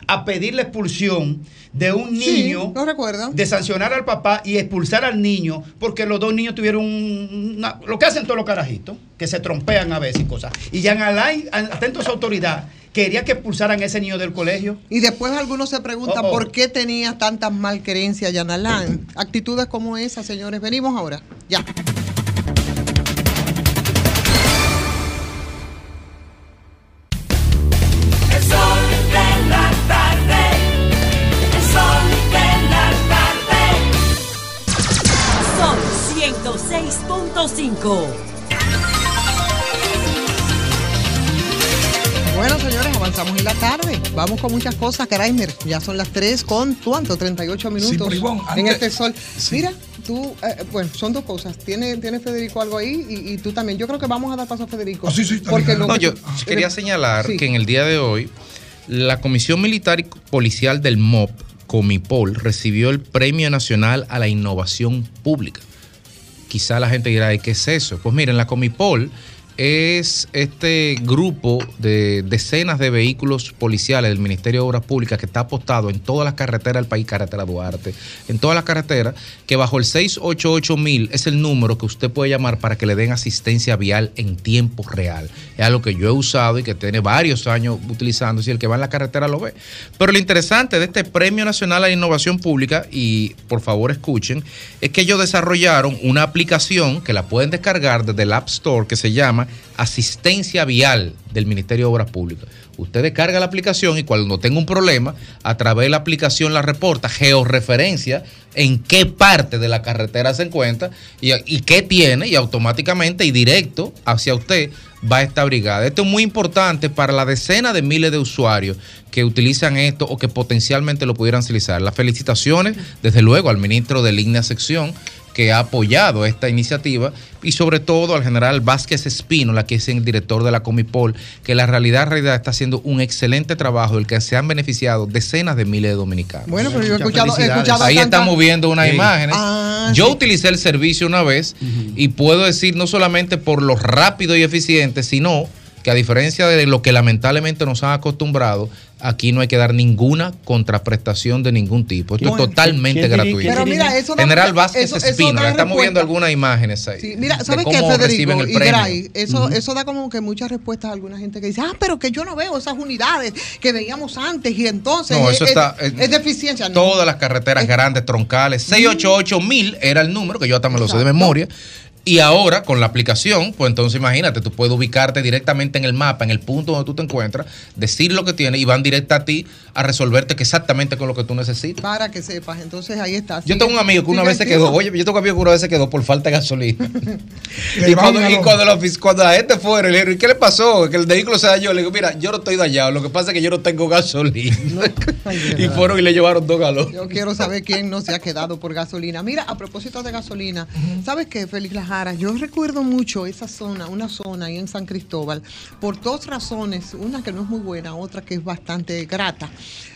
a pedir la expulsión de un niño, recuerdo. de sancionar al papá y expulsar al niño porque los dos niños tuvieron una- lo que hacen todos los carajitos, que se trompean a veces y cosas. Y Jan Alain, atento a su autoridad, quería que expulsaran a ese niño del colegio. Y después algunos se preguntan Oh, oh. por qué tenía tantas malquerencias Jan Alain. Actitudes como esas, señores. Venimos ahora. Ya. Bueno, señores, avanzamos en la tarde. Vamos con muchas cosas, Kramer. Ya son las 3 con cuánto, 38 minutos sí, en este sol. Mira, tú, eh, bueno, son dos cosas. Tiene, tiene Federico algo ahí y, tú también. Yo creo que vamos a dar paso a Federico. Oh, sí, sí, porque no, yo quería eh, señalar que en el día de hoy la Comisión Militar y Policial del MOP, Comipol, recibió el Premio Nacional a la Innovación Pública. Quizá la gente dirá, ¿y qué es eso? Pues miren, la Comipol es este grupo de decenas de vehículos policiales del Ministerio de Obras Públicas que está apostado en todas las carreteras del país, carretera Duarte, en todas las carreteras, que bajo el 688 mil es el número que usted puede llamar para que le den asistencia vial en tiempo real. Es algo que yo he usado y que tiene varios años utilizando, si el que va en la carretera lo ve. Pero lo interesante de este Premio Nacional a la Innovación Pública, y por favor escuchen, es que ellos desarrollaron una aplicación que la pueden descargar desde el App Store que se llama Asistencia Vial del Ministerio de Obras Públicas. Usted descarga la aplicación y cuando tenga un problema, a través de la aplicación la reporta, georreferencia en qué parte de la carretera se encuentra y, qué tiene y automáticamente y directo hacia usted va esta brigada. Esto es muy importante para la decena de miles de usuarios que utilizan esto o que potencialmente lo pudieran utilizar. Las felicitaciones, desde luego, al ministro de Línea Sección que ha apoyado esta iniciativa y sobre todo al general Vázquez Espínola, que es el director de la Comipol, que la realidad, realidad está haciendo un excelente trabajo del que se han beneficiado decenas de miles de dominicanos. Bueno, pero yo he escuchado, he escuchado Ahí tanta- estamos viendo unas Sí. imágenes. Ah, Yo sí. utilicé el servicio una vez y puedo decir no solamente por lo rápido y eficiente, sino que a diferencia de lo que lamentablemente nos han acostumbrado, aquí no hay que dar ninguna contraprestación de ningún tipo. Esto Bueno, es totalmente ¿quién diría- gratuito. Pero mira, eso da- General Vázquez eso- eso Espino, da estamos viendo algunas imágenes ahí. Sí, mira, ¿sabes qué, Federico reciben el y premio. Gray? Eso, eso da como que muchas respuestas a alguna gente que dice, ah, pero que yo no veo esas unidades que veíamos antes y entonces No, es, eso es- está- es, eh, deficiencia. No. Todas las carreteras grandes, troncales. 688 mil era el número, que yo hasta me lo sé de memoria. Y ahora, con la aplicación, pues entonces imagínate, tú puedes ubicarte directamente en el mapa, en el punto donde tú te encuentras, decir lo que tienes y van directa a ti a resolverte que exactamente con lo que tú necesitas. Para que sepas, entonces ahí está. Yo tengo un amigo que una vez se quedó, oye, yo tengo un amigo que una vez se quedó por falta de gasolina. Y cuando, y cuando la, ofic- cuando la gente fuera, le dijeron, ¿y qué le pasó? Que el vehículo se dañó. Le digo, mira, yo no estoy dañado, lo que pasa es que yo no tengo gasolina. y fueron y le llevaron dos galones. Yo quiero saber quién no se ha quedado por gasolina. Mira, a propósito de gasolina, ¿sabes qué, Félix Lajara? Yo recuerdo mucho esa zona, una zona ahí en San Cristóbal, por dos razones, una que no es muy buena, otra que es bastante grata.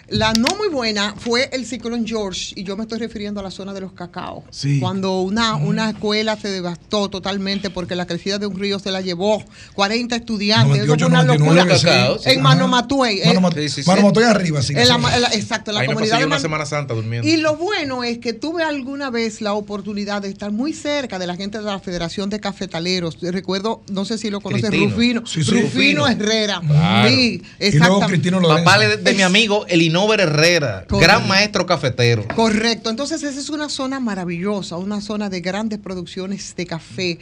La no muy buena fue el ciclón George, y yo me estoy refiriendo a la zona de los cacao. Sí. Cuando una, una escuela se devastó totalmente porque la crecida de un río se la llevó 40 estudiantes. Eso fue 98, una 99, locura. sí. Cacao, sí. En Ajá. Manomatue. eh, Sí, arriba, sí, En la sí. ma- en la- exacto, en la Ahí comunidad de una Semana Santa durmiendo. y lo bueno es que tuve alguna vez la oportunidad de estar muy cerca de la gente de la Federación de Cafetaleros. Recuerdo, no sé si lo conoces, Cristino. Rufino. Sí, sí. Rufino Rufino. Herrera. Claro. Sí, exactamente. Papá de, de mi amigo Elinover Herrera, Correcto. gran maestro cafetero. Correcto, entonces esa es una zona maravillosa, una zona de grandes producciones de café eh,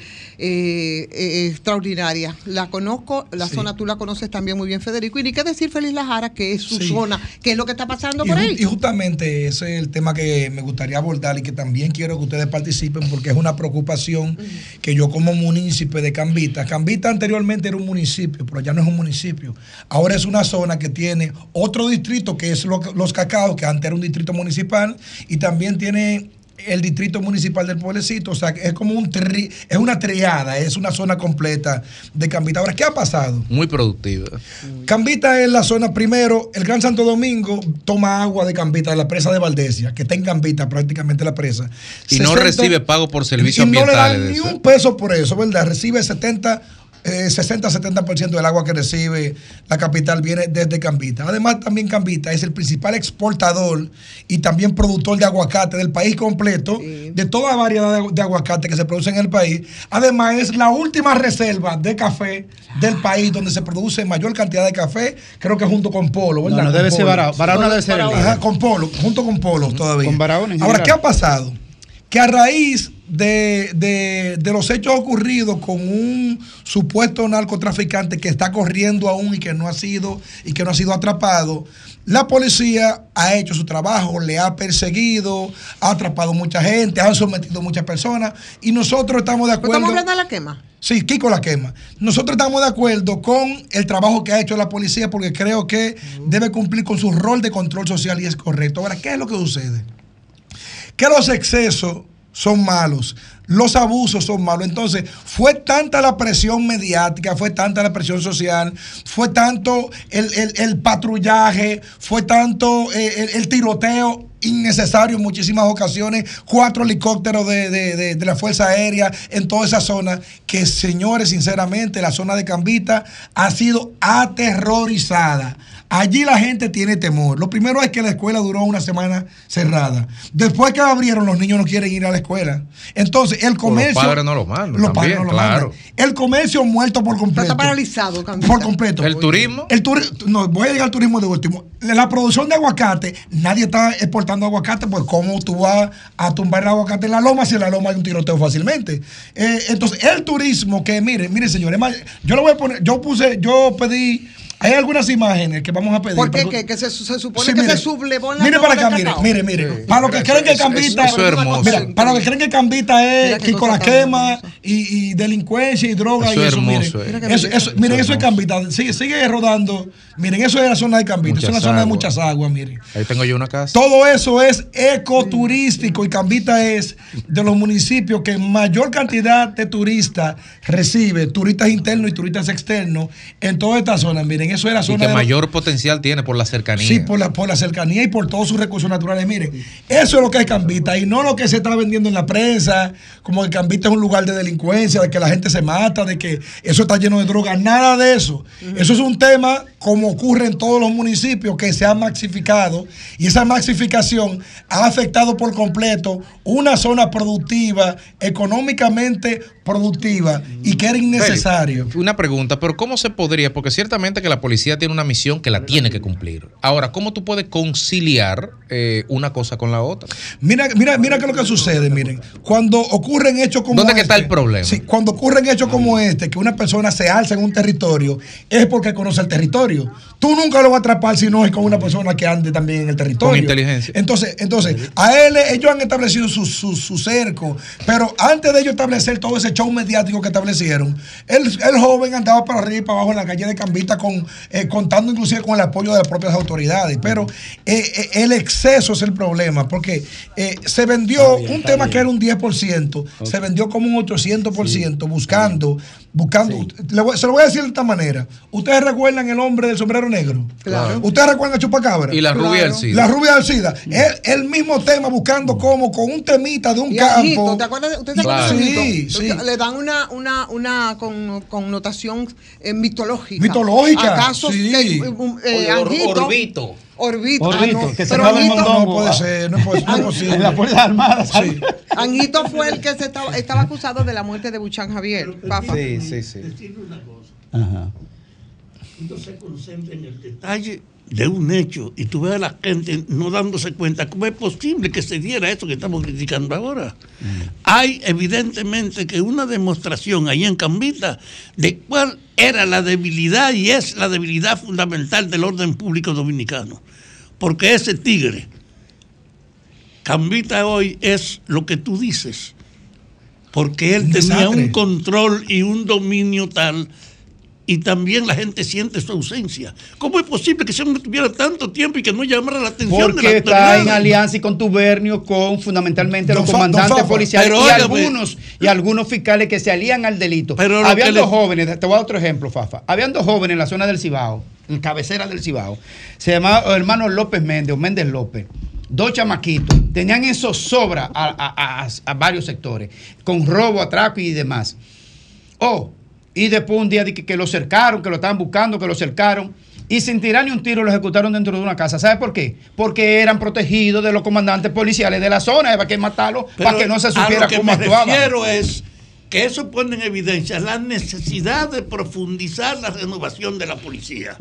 eh, extraordinaria. La conozco, la Sí. zona tú la conoces también muy bien, Federico, y ni qué decir Feliz Lajara, que es su Sí. zona, que es lo que está pasando Y, por ahí. y justamente ese es el tema que me gustaría abordar y que también quiero que ustedes participen porque es una preocupación que yo como municipio de Cambita, Cambita anteriormente era un municipio, pero ya no es un municipio. Ahora es una zona que tiene otro distrito que es lo- Los Cacaos, que antes era un distrito municipal, y también tiene el distrito municipal del pueblecito, o sea, que es como un tri- es una triada, es una zona completa de Cambita. Ahora, ¿qué ha pasado? Muy productiva. Cambita es la zona, primero, el Gran Santo Domingo toma agua de Cambita, de la presa de Valdesia, que está en Cambita prácticamente la presa. Y no 60 recibe pago por servicios y no le ambientales. dan ni un peso por eso, ¿verdad? Recibe 70, eh, 60-70% del agua que recibe la capital viene desde Cambita. Además, también Cambita es el principal exportador y también productor de aguacate del país completo, de toda variedad de, de aguacate que se produce en el país. Además, es la última reserva de café del país donde se produce mayor cantidad de café, creo que junto con Polo, ¿verdad? No, no, Con debe ser Polo. Barahona. Barahona debe ser. Ajá, con Polo, junto con Polo todavía. Con Barahona Ahora. ¿qué ha pasado? Que a raíz de, de- de los hechos ocurridos con un supuesto narcotraficante que está corriendo aún y que no ha sido y que no ha sido atrapado, la policía ha hecho su trabajo, le ha perseguido, ha atrapado mucha gente, han sometido muchas personas y nosotros estamos de ¿Pero acuerdo. ¿Estamos hablando de la quema? Sí, Kiko la quema. Nosotros estamos de acuerdo con el trabajo que ha hecho la policía porque creo que debe cumplir con su rol de control social y es correcto. Ahora, ¿qué es lo que sucede? Que los excesos son malos, los abusos son malos. Entonces, fue tanta la presión mediática, fue tanta la presión social, fue tanto el, el- el patrullaje, fue tanto eh, el, el tiroteo innecesario en muchísimas ocasiones, cuatro helicópteros de, de- de- de la Fuerza Aérea en toda esa zona, que señores, sinceramente, la zona de Cambita ha sido aterrorizada. Allí la gente tiene temor. Lo primero es que la escuela duró una semana cerrada. Después que abrieron, los niños no quieren ir a la escuela. Entonces, el O comercio. los padres no lo mandan. Los también, padres no lo claro. mandan. El comercio muerto por completo. Está paralizado. Por completo. ¿El turismo? El turi- no, voy a llegar al turismo de último. La, la producción de aguacate, nadie está exportando aguacate, pues cómo tú vas a tumbar el aguacate en la loma si en la loma hay un tiroteo fácilmente. Eh, entonces, el turismo, que mire, mire, señores, yo lo voy a poner, yo puse, yo pedí, hay algunas imágenes que vamos a pedir. ¿Por qué? para- Que, que se, se supone Sí, que mire. se sublevó en la Mire para acá, mire, mire, mire. Para los que creen que Cambita. eso es hermoso. Mira, para los que creen que Cambita es Kiko la quema y, y delincuencia y droga Eso y es eso, hermoso, miren. eh. Eso, eso- miren, Eso eso es es Cambita. Sigue, sigue rodando. Miren, eso es la zona de Cambita. Muchas es una zona de muchas aguas, miren. Ahí tengo yo una casa. Todo eso es ecoturístico y Cambita es de los municipios que mayor cantidad de turistas recibe, turistas internos y turistas externos en toda esta zona. Miren, eso es la Y zona que de- mayor potencial tiene por la cercanía. Sí, por la, por la cercanía y por todos sus recursos naturales. Miren, eso es lo que es Cambita y no lo que se está vendiendo en la prensa, como que Cambita es un lugar de delincuencia, de que la gente se mata, de que eso está lleno de drogas, nada de eso. Eso es un tema como ocurre en todos los municipios que se ha maxificado y esa maxificación ha afectado por completo una zona productiva, económicamente productiva y que era innecesario. Feli, Una pregunta, pero ¿cómo se podría? Porque ciertamente que la policía tiene una misión que la tiene que cumplir. Ahora, ¿cómo tú puedes conciliar eh, una cosa con la otra? Mira, mira, mira qué es lo que sucede, miren. Cuando ocurren hechos como ¿Dónde que este, está el problema? Sí, cuando ocurren hechos como este, que una persona se alza en un territorio, es porque conoce el territorio. Tú nunca lo vas a atrapar si no es con una persona que ande también en el territorio. Con inteligencia. Entonces, entonces a él, ellos han establecido su, su, su cerco, pero antes de ellos establecer todo ese show mediático que establecieron, el, el joven andaba para arriba y para abajo en la calle de Cambita con, eh, contando inclusive con el apoyo de las propias autoridades. Pero eh, eh, el exceso es el problema, porque eh, se vendió un tema que era un 10%, se vendió como un 800% buscando Buscando, le voy- se lo voy a decir de esta manera. ¿Ustedes recuerdan el hombre del sombrero negro? Claro. ¿Ustedes recuerdan a Chupacabra? Y la rubia Claro. Alcida. La rubia Alcida. El, el mismo tema buscando cómo con un temita de un Y campo. ¿te acuerdas? ¿Usted se acuerda de Sí, sí. Le dan una, una, una con- connotación eh, mitológica. Mitológica, ¿Acaso sí. eh, Or- Anjito- Orbito. Orbito. Orbito, ah, no. que se Pero Anjito- mondongo. No puede ser, no puede, no es posible. En la Fuerza Armada. Sí. Anjito fue el que se estaba, estaba acusado de la muerte de Buchan Javier. Papa. Sí, sí, sí. Decirle una cosa. Ajá. No se concentra en el detalle de un hecho y tú ves a la gente no dándose cuenta cómo es posible que se diera esto que estamos criticando ahora. Hay evidentemente que una demostración ahí en Cambita de cuál era la debilidad y es la debilidad fundamental del orden público dominicano. Porque ese tigre, Cambita hoy es lo que tú dices. Porque él tenía un control y un dominio tal y también la gente siente su ausencia. ¿Cómo es posible que ese hombre tuviera tanto tiempo y que no llamara la atención de Porque la está en alianza y contubernio con fundamentalmente los Don comandantes Fafa, policiales y óigame. algunos y algunos fiscales que se alían al delito. Pero Habían dos le- jóvenes, te voy a dar otro ejemplo, Fafa. Habían dos jóvenes en la zona del Cibao, en cabecera del Cibao. Se llamaba hermano López Méndez o Méndez López. Dos chamaquitos. Tenían en zozobra a, a- a- a varios sectores, con robo, atraco y demás. Oh, y después un día de que, que lo cercaron, que lo estaban buscando, que lo cercaron. Y sin tirar ni un tiro lo ejecutaron dentro de una casa. ¿Sabe por qué? Porque eran protegidos de los comandantes policiales de la zona. Había que matarlo Pero para que no se a supiera lo que cómo me actuaban. refiero es que eso pone en evidencia la necesidad de profundizar la renovación de la policía.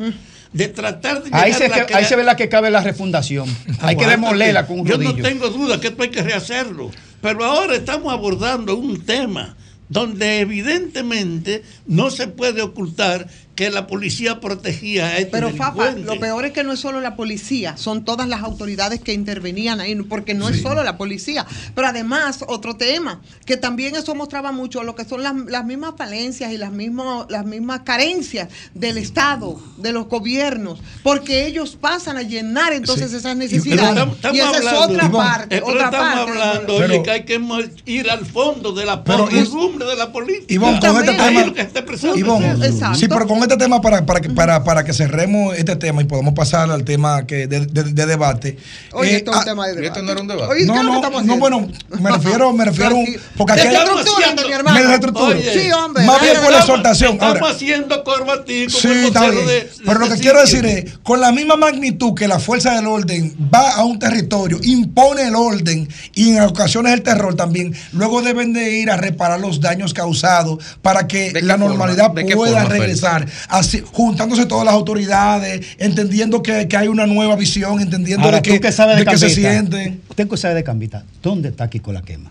De tratar de Ahí se, a la que- ahí se ve la que cabe la refundación. Hay que demolerla con un Yo rodillo. no tengo duda que esto hay que rehacerlo. Pero ahora estamos abordando un tema donde evidentemente no se puede ocultar que la policía protegía a este Pero Fafa, lo peor es que no es solo la policía, son todas las autoridades que intervenían ahí, porque no es solo la policía. Pero además, otro tema, que también eso mostraba mucho lo que son las, las mismas falencias y las mismas, las mismas carencias del Estado, de los gobiernos, porque ellos pasan a llenar entonces Sí. esas Pero necesidades. estamos- estamos y esa es hablando- otra Ivonne, parte, pero otra estamos parte. hablando Pero- oye, que hay que ir al fondo de la Pero- podredumbre de la política. Ivonne, con este tema. lo que está expresando Ivonne, es sí, pero con este tema, para, para, que, para, para que cerremos este tema y podamos pasar al tema que de, de- de debate. Oye, eh, esto es un ah, tema de debate. Esto no era un debate. Oye, ¿qué no, no, bueno, me refiero, me refiero, un- porque aquí mi hermano. me reestructuro. Oye, Sí, hombre. Más bien por la exhortación. Estamos Ahora, haciendo corbatín como Sí, está bien. de- Pero lo que quiero decir es, con la misma magnitud que la fuerza del orden va a un territorio, impone el orden y en ocasiones el terror también, luego deben de ir a reparar los daños causados para que ¿De qué la forma? normalidad ¿De qué pueda forma, regresar, así, juntándose todas las autoridades, entendiendo que, que hay una nueva visión, entendiendo Ahora, de que, de, de que se siente. Usted que sabe de Cambita, ¿dónde está Kiko la quema?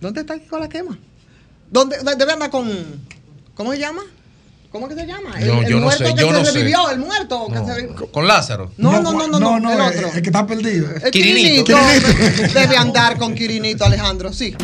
¿Dónde está con la quema? ¿Dónde debe andar con cómo se llama? ¿Cómo que se llama? El, No, el yo no muerto sé, que yo se no sé. revivió, el muerto que No, se Con Lázaro. No, no, no, no, no, el eh, otro. el que está perdido. El Quirinito. Quirinito. Debe andar con Quirinito, Alejandro, sí.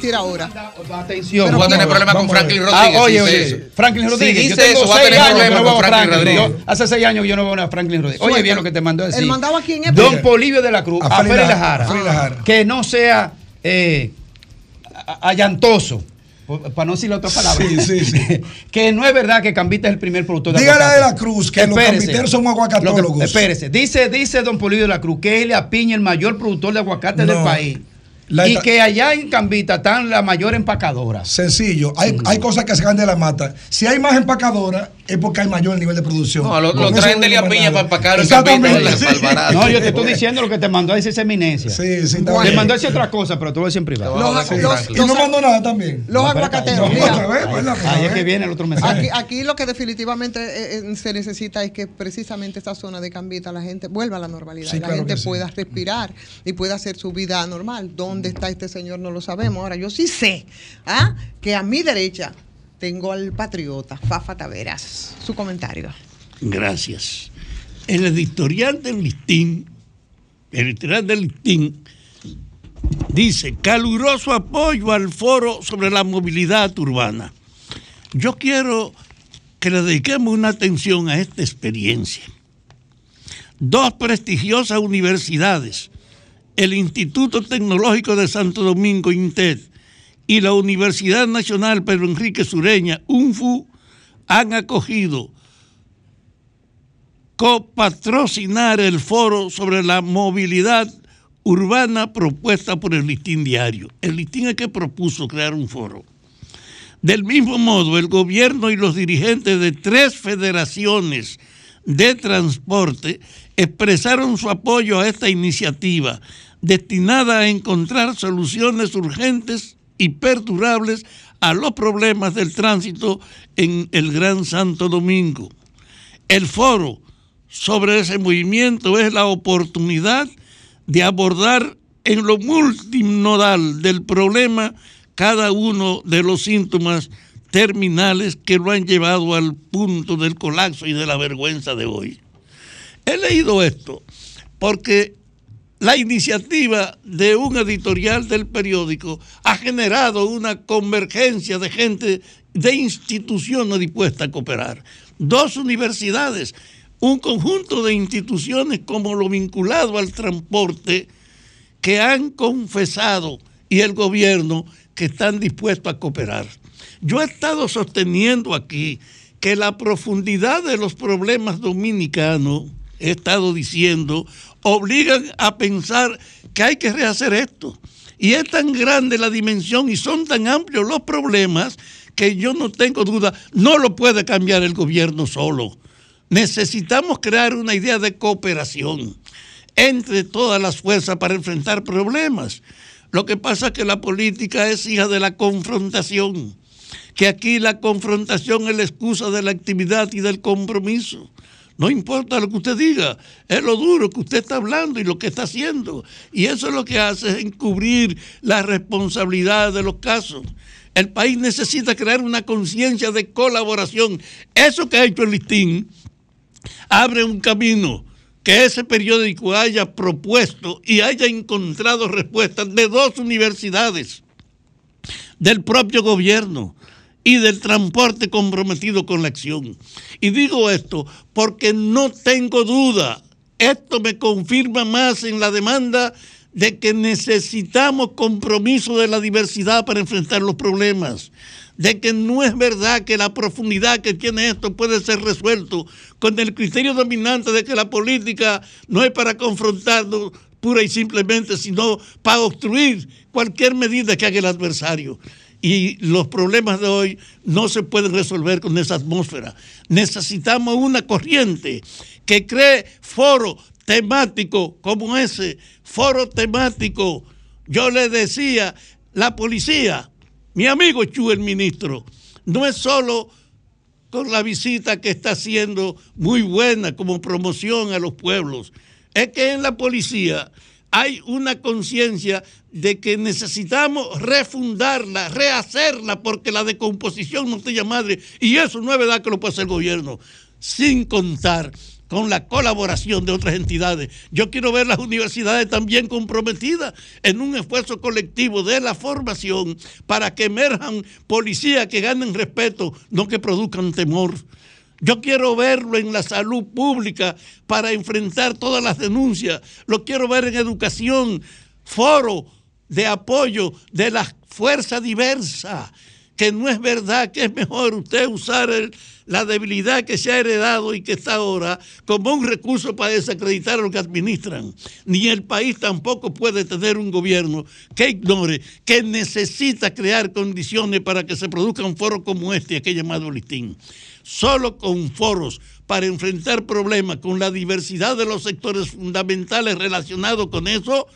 Decir ahora. Atención. Tú vas a tener problemas con a Franklin. Rodríguez. Ah, oye, eso. Franklin Si Rodríguez. yo tengo eso, va a seis tener años que problemas no veo a Franklin Franklin. Rodríguez. Yo hace seis años que yo no veo a Franklin Rodríguez. Oye, Suelta. bien lo que te mandó a decir. El mandado aquí en Don Epo. Polivio de la Cruz, A a Félix Lajara, que no sea eh, a- allantoso, para no decir la otra palabra, Sí, sí, sí. que no es verdad que Cambita es el primer productor de Dígale aguacate. a De la Cruz que los cambiteros que- aguacatólogos. espérese, dice, dice Don Polivio de la Cruz que él le apiña el mayor productor de aguacate del país. La y que allá en Cambita están la mayor empacadora. Sencillo, hay, hay cosas que se caen de la mata. Si hay más empacadoras, es porque hay mayor nivel de producción. No, lo- lo traen no de la piña para empacarlo en Exactamente. Sí. No, yo te estoy diciendo lo que te mandó a decir esa eminencia. Sí, sí, está Te mandó a decir otra cosa, pero tú lo dices en privado. Los- Sí. los- y no mandó nada también. Los No, aguacateros, no, mira. otra vez, pues, la- Ahí es que viene el otro mensaje. Aquí, aquí lo que definitivamente eh, eh, se necesita es que precisamente esta zona de Cambita la gente vuelva a la normalidad, Sí, la claro gente pueda respirar y pueda hacer su vida normal. ¿Dónde está este señor? No lo sabemos. Ahora, yo sí sé ¿ah? que a mi derecha tengo al patriota Fafa Taveras. Su comentario. Gracias. El editorial del listín, el editorial del listín, dice caluroso apoyo al foro sobre la movilidad urbana. Yo quiero que le dediquemos una atención a esta experiencia. Dos prestigiosas universidades, el Instituto Tecnológico de Santo Domingo, INTED, y la Universidad Nacional Pedro Enrique Sureña, UNFU, han acogido copatrocinar el foro sobre la movilidad urbana propuesta por el Listín Diario. El Listín es que propuso crear un foro. Del mismo modo, el gobierno y los dirigentes de tres federaciones de transporte expresaron su apoyo a esta iniciativa destinada a encontrar soluciones urgentes y perdurables a los problemas del tránsito en el Gran Santo Domingo. El foro sobre ese movimiento es la oportunidad de abordar en lo multinodal del problema cada uno de los síntomas terminales que lo han llevado al punto del colapso y de la vergüenza de hoy. He leído esto porque la iniciativa de un editorial del periódico ha generado una convergencia de gente, de instituciones dispuestas a cooperar. Dos universidades, un conjunto de instituciones como lo vinculado al transporte que han confesado y el gobierno que están dispuestos a cooperar. Yo he estado sosteniendo aquí que la profundidad de los problemas dominicanos, he estado diciendo, obligan a pensar que hay que rehacer esto. Y es tan grande la dimensión y son tan amplios los problemas que yo no tengo duda, no lo puede cambiar el gobierno solo. Necesitamos crear una idea de cooperación entre todas las fuerzas para enfrentar problemas. Lo que pasa es que la política es hija de la confrontación, que aquí la confrontación es la excusa de la actividad y del compromiso. No importa lo que usted diga, es lo duro que usted está hablando y lo que está haciendo. Y eso es lo que hace es encubrir la responsabilidad de los casos. El país necesita crear una conciencia de colaboración. Eso que ha hecho el listín abre un camino que ese periódico haya propuesto y haya encontrado respuestas de dos universidades, del propio gobierno y del transporte comprometido con la acción. Y digo esto porque no tengo duda, esto me confirma más en la demanda de que necesitamos compromiso de la diversidad para enfrentar los problemas, de que no es verdad que la profundidad que tiene esto puede ser resuelto con el criterio dominante de que la política no es para confrontarnos pura y simplemente, sino para obstruir cualquier medida que haga el adversario. Y los problemas de hoy no se pueden resolver con esa atmósfera. Necesitamos una corriente que cree foro temático como ese, foro temático. Yo le decía, la policía, mi amigo Chu, el ministro, no es solo con la visita que está haciendo muy buena como promoción a los pueblos, es que en la policía hay una conciencia de que necesitamos refundarla, rehacerla, porque la decomposión no tiene madre, y eso no es verdad que lo puede hacer el gobierno, sin contar con la colaboración de otras entidades. Yo quiero ver las universidades también comprometidas en un esfuerzo colectivo de la formación para que emerjan policías que ganen respeto, no que produzcan temor. Yo quiero verlo en la salud pública para enfrentar todas las denuncias. Lo quiero ver en educación, foro de apoyo de la fuerza diversa, que no es verdad que es mejor usted usar la debilidad que se ha heredado y que está ahora como un recurso para desacreditar a que administran. Ni el país tampoco puede tener un gobierno que ignore que necesita crear condiciones para que se produzca un foro como este, aquel llamado listín. Solo con foros para enfrentar problemas con la diversidad de los sectores fundamentales relacionados con eso,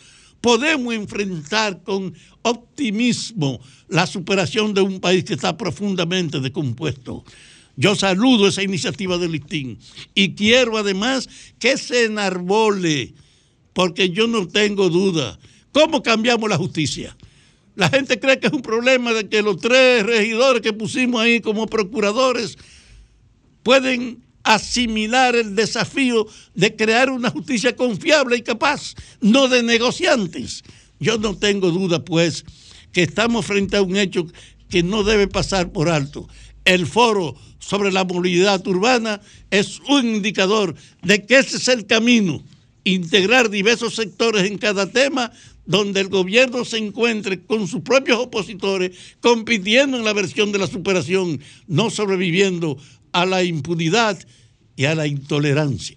podemos enfrentar con optimismo la superación de un país que está profundamente descompuesto. Yo saludo esa iniciativa del listín y quiero además que se enarbole, porque yo no tengo duda. ¿Cómo cambiamos la justicia? La gente cree que es un problema de que los tres regidores que pusimos ahí como procuradores pueden asimilar el desafío de crear una justicia confiable y capaz, no de negociantes. Yo no tengo duda, pues, que estamos frente a un hecho que no debe pasar por alto. El foro sobre la movilidad urbana es un indicador de que ese es el camino, integrar diversos sectores en cada tema donde el gobierno se encuentre con sus propios opositores compitiendo en la versión de la superación, no sobreviviendo a la impunidad y a la intolerancia.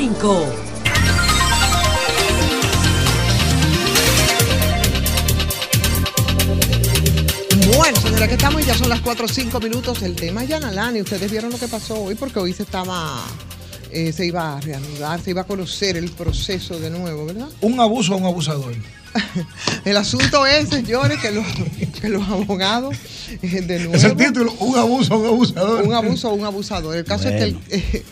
106.5. Bueno, señora, que estamos y ya son las 4 o 5 minutos. El tema es Yanalani. Ustedes vieron lo que pasó hoy porque hoy se estaba. eh, se iba a reanudar, se iba a conocer el proceso de nuevo, ¿verdad? Un abuso a un abusador. El asunto es, señores, que los, que los abogados, eh, de nuevo. Es el título, un abuso a un abusador. Un abuso a un abusador. El caso es que el, eh,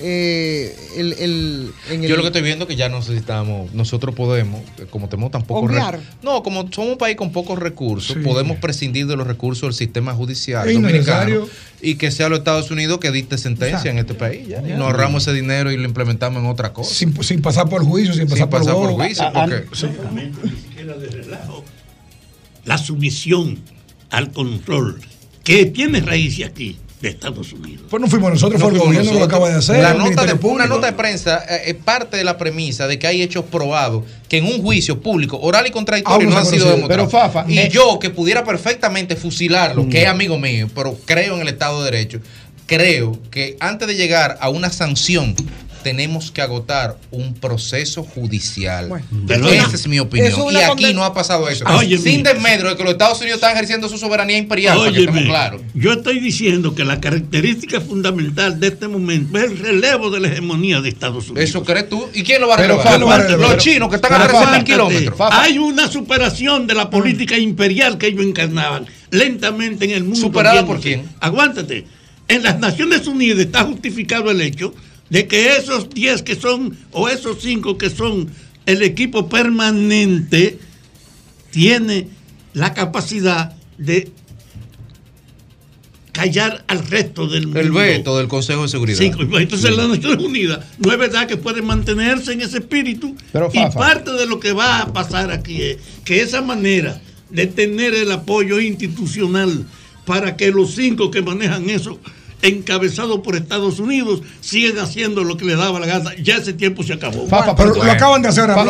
eh, el- el- en el- Yo lo que estoy viendo es que ya necesitamos, nosotros podemos, eh, como tenemos tan pocos recursos. No, como somos un país con pocos recursos, podemos prescindir de los recursos del sistema judicial Es dominicano y que sea los Estados Unidos que dicte sentencia en este país. ya. Y nos ahorramos ese dinero y lo implementamos en otra cosa. Sin, sin pasar por juicio, sin pasar, Sin pasar por bobo. juicio, porque- sí. Ni siquiera de relajo. La sumisión al control que tiene raíces aquí de Estados Unidos. Pues no fuimos nosotros, No fue el gobierno que lo acaba de hacer. La nota de, una nota de prensa eh, es parte de la premisa de que hay hechos probados que en un juicio público, oral y contradictorio, Aún no han sido demostrados. Pero, Fafa, y eh, yo que pudiera perfectamente fusilarlo, que es amigo mío, pero creo en el Estado de Derecho, creo que antes de llegar a una sanción tenemos que agotar un proceso judicial. Pero Esa es mi opinión. Es Y aquí no ha pasado eso. Óyeme. Sin desmedro de que los Estados Unidos están ejerciendo su soberanía imperial, para que Óyeme, claros. yo estoy diciendo que la característica fundamental de este momento es el relevo de la hegemonía de Estados Unidos. ¿Eso crees tú? ¿Y quién lo va a Pero, relevar? Los pero- chinos que están a pero 13 mil aguántate. kilómetros. Hay una superación de la política imperial que ellos encarnaban lentamente en el mundo. ¿Superada por cambiándose. Aguántate. En las Naciones Unidas está justificado el hecho de que esos 10 que son, o esos 5 que son el equipo permanente, tiene la capacidad de callar al resto del mundo. El veto del Consejo de Seguridad. Sí, pues, entonces las Naciones Unidas no es verdad que pueden mantenerse en ese espíritu. Pero, y Fafa. parte de lo que va a pasar aquí es que esa manera de tener el apoyo institucional para que los cinco que manejan eso, encabezados por Estados Unidos, sigan haciendo lo que les daba la gana. Ya ese tiempo se acabó. Fafa, pero lo acaban de hacer ahora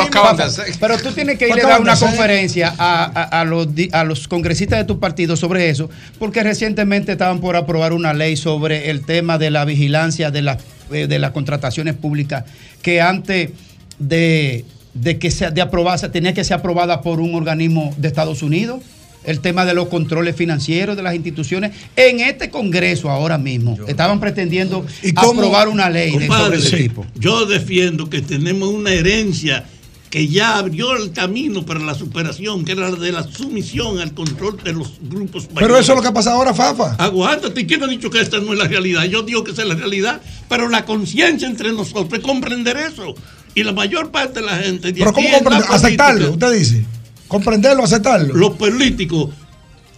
Pero tú tienes que ir a dar una conferencia a, a- a los, a los congresistas de tu partido sobre eso, porque recientemente estaban por aprobar una ley sobre el tema de la vigilancia de, las eh, de las contrataciones públicas, que antes de, de que sea de aprobarse tenía que ser aprobada por un organismo de Estados Unidos. El tema de los controles financieros de las instituciones. En este Congreso ahora mismo estaban pretendiendo cómo? aprobar una ley de Compadre, sobre ese tipo. Yo defiendo que tenemos una herencia que ya abrió el camino para la superación, que era la de la sumisión al control de los grupos Pero eso es lo que ha pasado ahora, Fafa. Aguántate, ¿quién ha dicho que esta no es la realidad? Yo digo que esa es la realidad, pero la conciencia entre nosotros es comprender eso. Y la mayor parte de la gente. de Pero ¿cómo comprender? Aceptarlo, usted dice. Comprenderlo, aceptarlo. Los políticos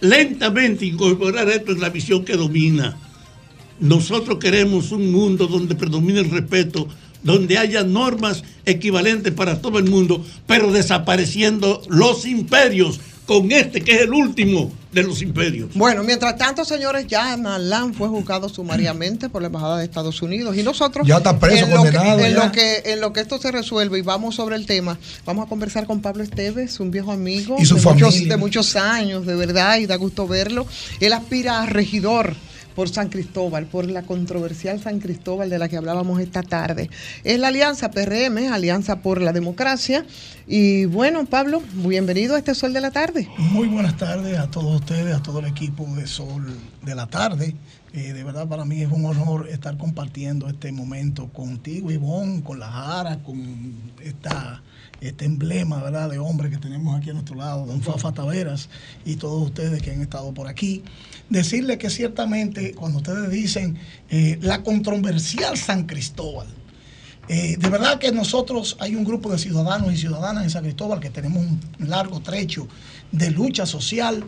lentamente incorporar esto en la visión que domina. Nosotros queremos un mundo donde predomine el respeto, donde haya normas equivalentes para todo el mundo, pero desapareciendo los imperios con este que es el último de los imperios. Bueno, mientras tanto, señores, ya Nalan fue juzgado sumariamente por la Embajada de Estados Unidos y nosotros Ya está preso, en, lo que, condenado, en ya. lo que en lo que esto se resuelve y vamos sobre el tema, vamos a conversar con Pablo Esteves, un viejo amigo Y su de, muchos, familia. de muchos años, de verdad, y da gusto verlo. Él aspira a regidor por San Cristóbal, por la controversial San Cristóbal de la que hablábamos esta tarde. Es la Alianza PRM, Alianza por la Democracia. Y bueno, Pablo, bienvenido a este Sol de la Tarde. Muy buenas tardes a todos ustedes, a todo el equipo de Sol de la Tarde. Eh, de verdad para mí es un honor estar compartiendo este momento contigo, Ivonne, con la Jara, con esta, este emblema ¿verdad? de hombre que tenemos aquí a nuestro lado, don Fafa Taveras, y todos ustedes que han estado por aquí. Decirle que ciertamente cuando ustedes dicen eh, la controversial San Cristóbal, eh, de verdad que nosotros hay un grupo de ciudadanos y ciudadanas en San Cristóbal que tenemos un largo trecho de lucha social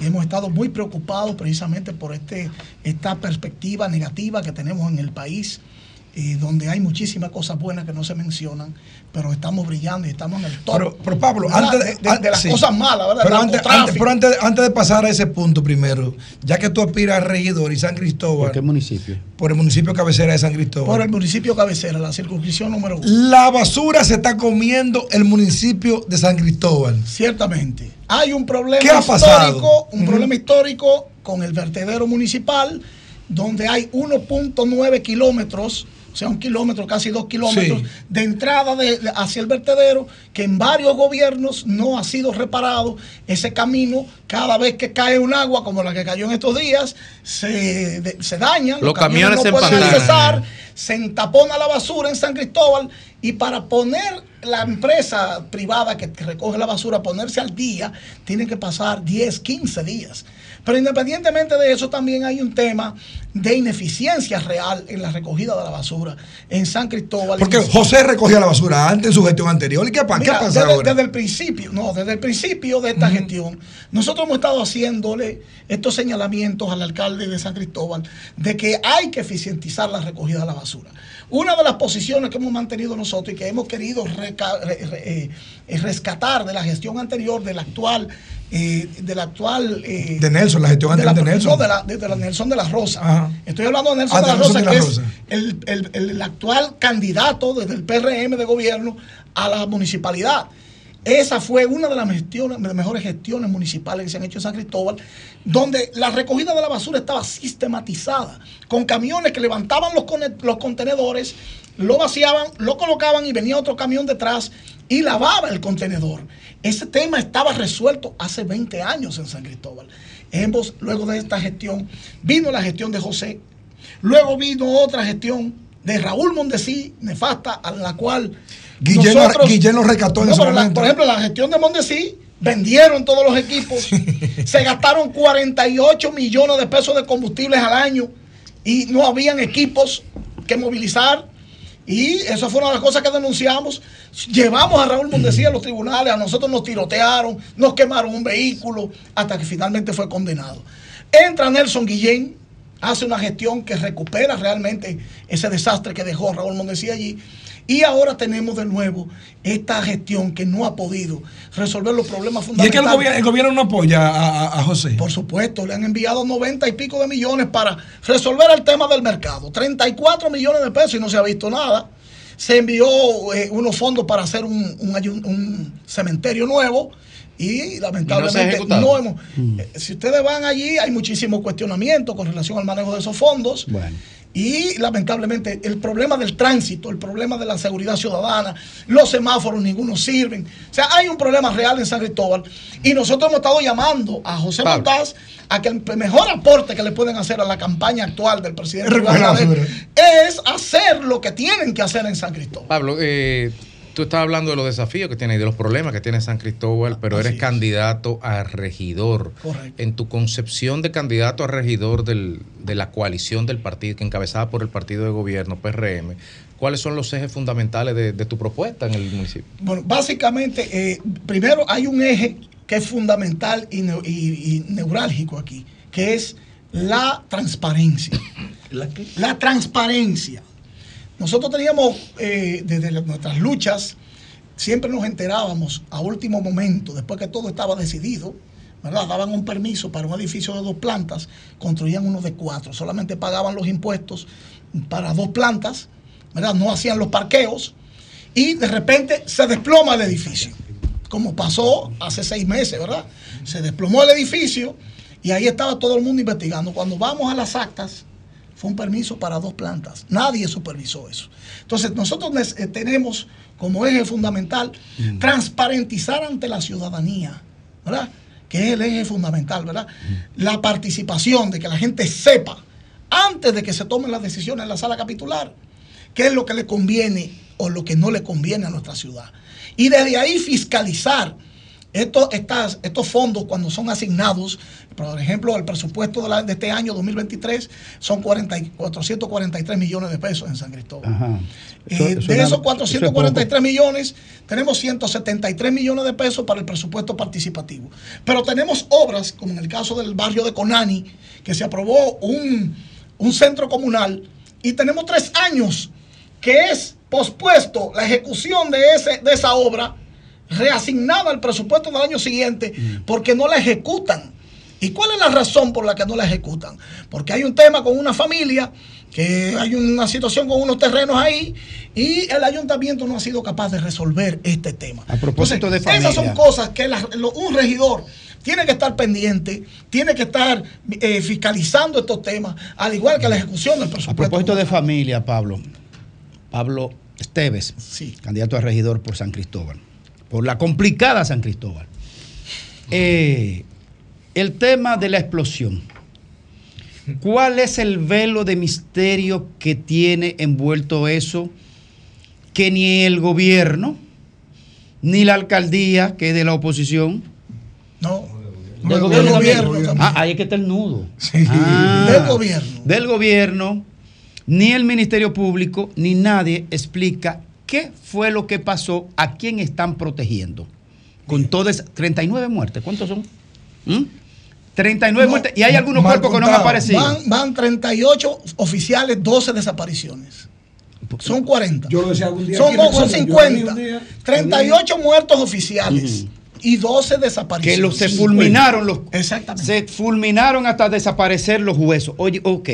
y hemos estado muy preocupados precisamente por este, esta perspectiva negativa que tenemos en el país, eh, donde hay muchísimas cosas buenas que no se mencionan, pero estamos brillando y estamos en el top. Pero, pero Pablo, ¿verdad? antes de, de- de las sí. cosas malas, ¿verdad? Pero antes, antes- pero antes, antes de pasar a ese punto primero, ya que tú aspiras a regidor y San Cristóbal. ¿Por qué municipio? Por el municipio cabecera de San Cristóbal. por el municipio cabecera, la circunscripción número uno. La basura se está comiendo el municipio de San Cristóbal. Ciertamente. Hay un problema ¿Qué ha pasado? histórico, un problema histórico con el vertedero municipal, donde hay 1.9 kilómetros, o sea, un kilómetro, casi dos kilómetros, Sí. de entrada de- hacia el vertedero, que en varios gobiernos no ha sido reparado. Ese camino, cada vez que cae un agua, como la que cayó en estos días, se, de- se daña. Los camiones se no pueden empantanan. accesar, se entapona la basura en San Cristóbal y para poner la empresa privada que recoge la basura, ponerse al día, tienen que pasar 10, 15 días. Pero independientemente de eso, también hay un tema de ineficiencia real en la recogida de la basura en San Cristóbal. Porque José recogía la basura antes en su gestión anterior. ¿Y qué, qué pasa desde, ahora? desde el principio, no, desde el principio de esta gestión, nosotros hemos estado haciéndole estos señalamientos al alcalde de San Cristóbal de que hay que eficientizar la recogida de la basura. Una de las posiciones que hemos mantenido nosotros y que hemos querido eh, eh, rescatar de la gestión anterior, del actual, eh, del actual eh, De Nelson, la gestión de la, anterior de Nelson. no, de la, de- de la Nelson de la Rosa. Ajá. Estoy hablando de Nelson Ah, de la de Rosa, de la que es el- el- el actual candidato desde el PRM de gobierno a la municipalidad. Esa fue una de las, mejores gestiones municipales que se han hecho en San Cristóbal, donde la recogida de la basura estaba sistematizada, con camiones que levantaban los, contenedores, lo vaciaban, lo colocaban y venía otro camión detrás y lavaba el contenedor. Ese tema estaba resuelto hace 20 años en San Cristóbal. Luego de esta gestión, vino la gestión de José, luego vino otra gestión de Raúl Mondesí, nefasta, a la cual Guillén lo- Guillén lo rescató en No, ese pero la- por ejemplo, la gestión de Mondesí, vendieron todos los equipos, se gastaron 48 millones de pesos de combustibles al año y no habían equipos que movilizar. Y eso fue una de las cosas que denunciamos. Llevamos a Raúl Mondesí a los tribunales, a nosotros nos tirotearon, nos quemaron un vehículo, hasta que finalmente fue condenado. Entra Nelson Guillén, hace una gestión que recupera realmente ese desastre que dejó Raúl Mondesí allí. Y ahora tenemos de nuevo esta gestión que no ha podido resolver los problemas Y es que el fundamentales. gobierno, el gobierno no apoya a, a- a José. Por supuesto, le han enviado 90 y pico de millones para resolver el tema del mercado. 34 millones de pesos y no se ha visto nada. Se envió eh, unos fondos para hacer un, un ayun- un cementerio nuevo y lamentablemente no, hemos... eh, si ustedes van allí, hay muchísimos cuestionamientos con relación al manejo de esos fondos. Bueno. Y lamentablemente el problema del tránsito, el problema de la seguridad ciudadana, los semáforos ninguno sirven. O sea, hay un problema real en San Cristóbal y nosotros hemos estado llamando a José Pablo. Montaz a que el mejor aporte que le pueden hacer a la campaña actual del presidente es hacer lo que tienen que hacer en San Cristóbal. Pablo, eh, Tú estás hablando de los desafíos que tiene y de los problemas que tiene San Cristóbal, pero así eres es. candidato a regidor. Correcto. En tu concepción de candidato a regidor del- de la coalición del partido, que encabezada por el partido de gobierno, PRM, ¿cuáles son los ejes fundamentales de, de tu propuesta en el municipio? Bueno, básicamente, eh, primero hay un eje que es fundamental y, y- y neurálgico aquí, que es la transparencia. ¿La transparencia. Nosotros teníamos, eh, desde nuestras luchas, siempre nos enterábamos a último momento, después que todo estaba decidido, ¿verdad? Daban un permiso para un edificio de dos plantas, construían uno de cuatro, solamente pagaban los impuestos para dos plantas, ¿verdad? No hacían los parqueos y de repente se desploma el edificio, como pasó hace seis meses, ¿verdad? Se desplomó el edificio y ahí estaba todo el mundo investigando. Cuando vamos a las actas, fue un permiso para dos plantas. Nadie supervisó eso. Entonces, nosotros eh, tenemos como eje fundamental transparentizar ante la ciudadanía, ¿verdad? Que es el eje fundamental, ¿verdad? La participación, de que la gente sepa, antes de que se tomen las decisiones en la sala capitular, qué es lo que le conviene o lo que no le conviene a nuestra ciudad. Y desde ahí fiscalizar estos, estas, estos fondos cuando son asignados, por ejemplo, el presupuesto de, la- de este año 2023 son 40 y 443 millones de pesos en San Cristóbal. Ajá. Eh, Eso- de esos eso es 443 millones, tenemos 173 millones de pesos para el presupuesto participativo. Pero tenemos obras, como en el caso del barrio de Conani, que se aprobó un, un centro comunal, y tenemos tres años que es pospuesto la ejecución de, ese, de esa obra, reasignada al presupuesto del año siguiente, porque no la ejecutan. ¿Y cuál es la razón por la que no la ejecutan? Porque hay un tema con una familia, que hay una situación con unos terrenos ahí, y el ayuntamiento no ha sido capaz de resolver este tema. A propósito de Entonces, Esas son familia. cosas que la- lo- un regidor tiene que estar pendiente, tiene que estar eh, fiscalizando estos temas, al igual que la ejecución del A presupuesto. propósito de familia, Pablo, Pablo Esteves, candidato a regidor por San Cristóbal, por la complicada San Cristóbal. Eh, el tema de la explosión. ¿Cuál es el velo de misterio que tiene envuelto eso que ni el gobierno, ni la alcaldía, que es de la oposición, No, del del gobierno, también? Ah, ahí es que está el nudo. Ah. Del gobierno. Del gobierno, ni el Ministerio Público, ni nadie explica qué fue lo que pasó, a quién están protegiendo. Con todas 39 muertes. ¿Cuántos son? ¿Mm? 39 No, muertes. Y hay algunos cuerpos que no han contado. aparecido. Van, van 38 oficiales, 12 desapariciones. Son 40. Yo lo decía algún día Son, son Conde, yo lo vi 50. un día, 38 muertos oficiales y 12 desapariciones. que los se fulminaron los Exactamente. se fulminaron hasta desaparecer los huesos. Oye, ok.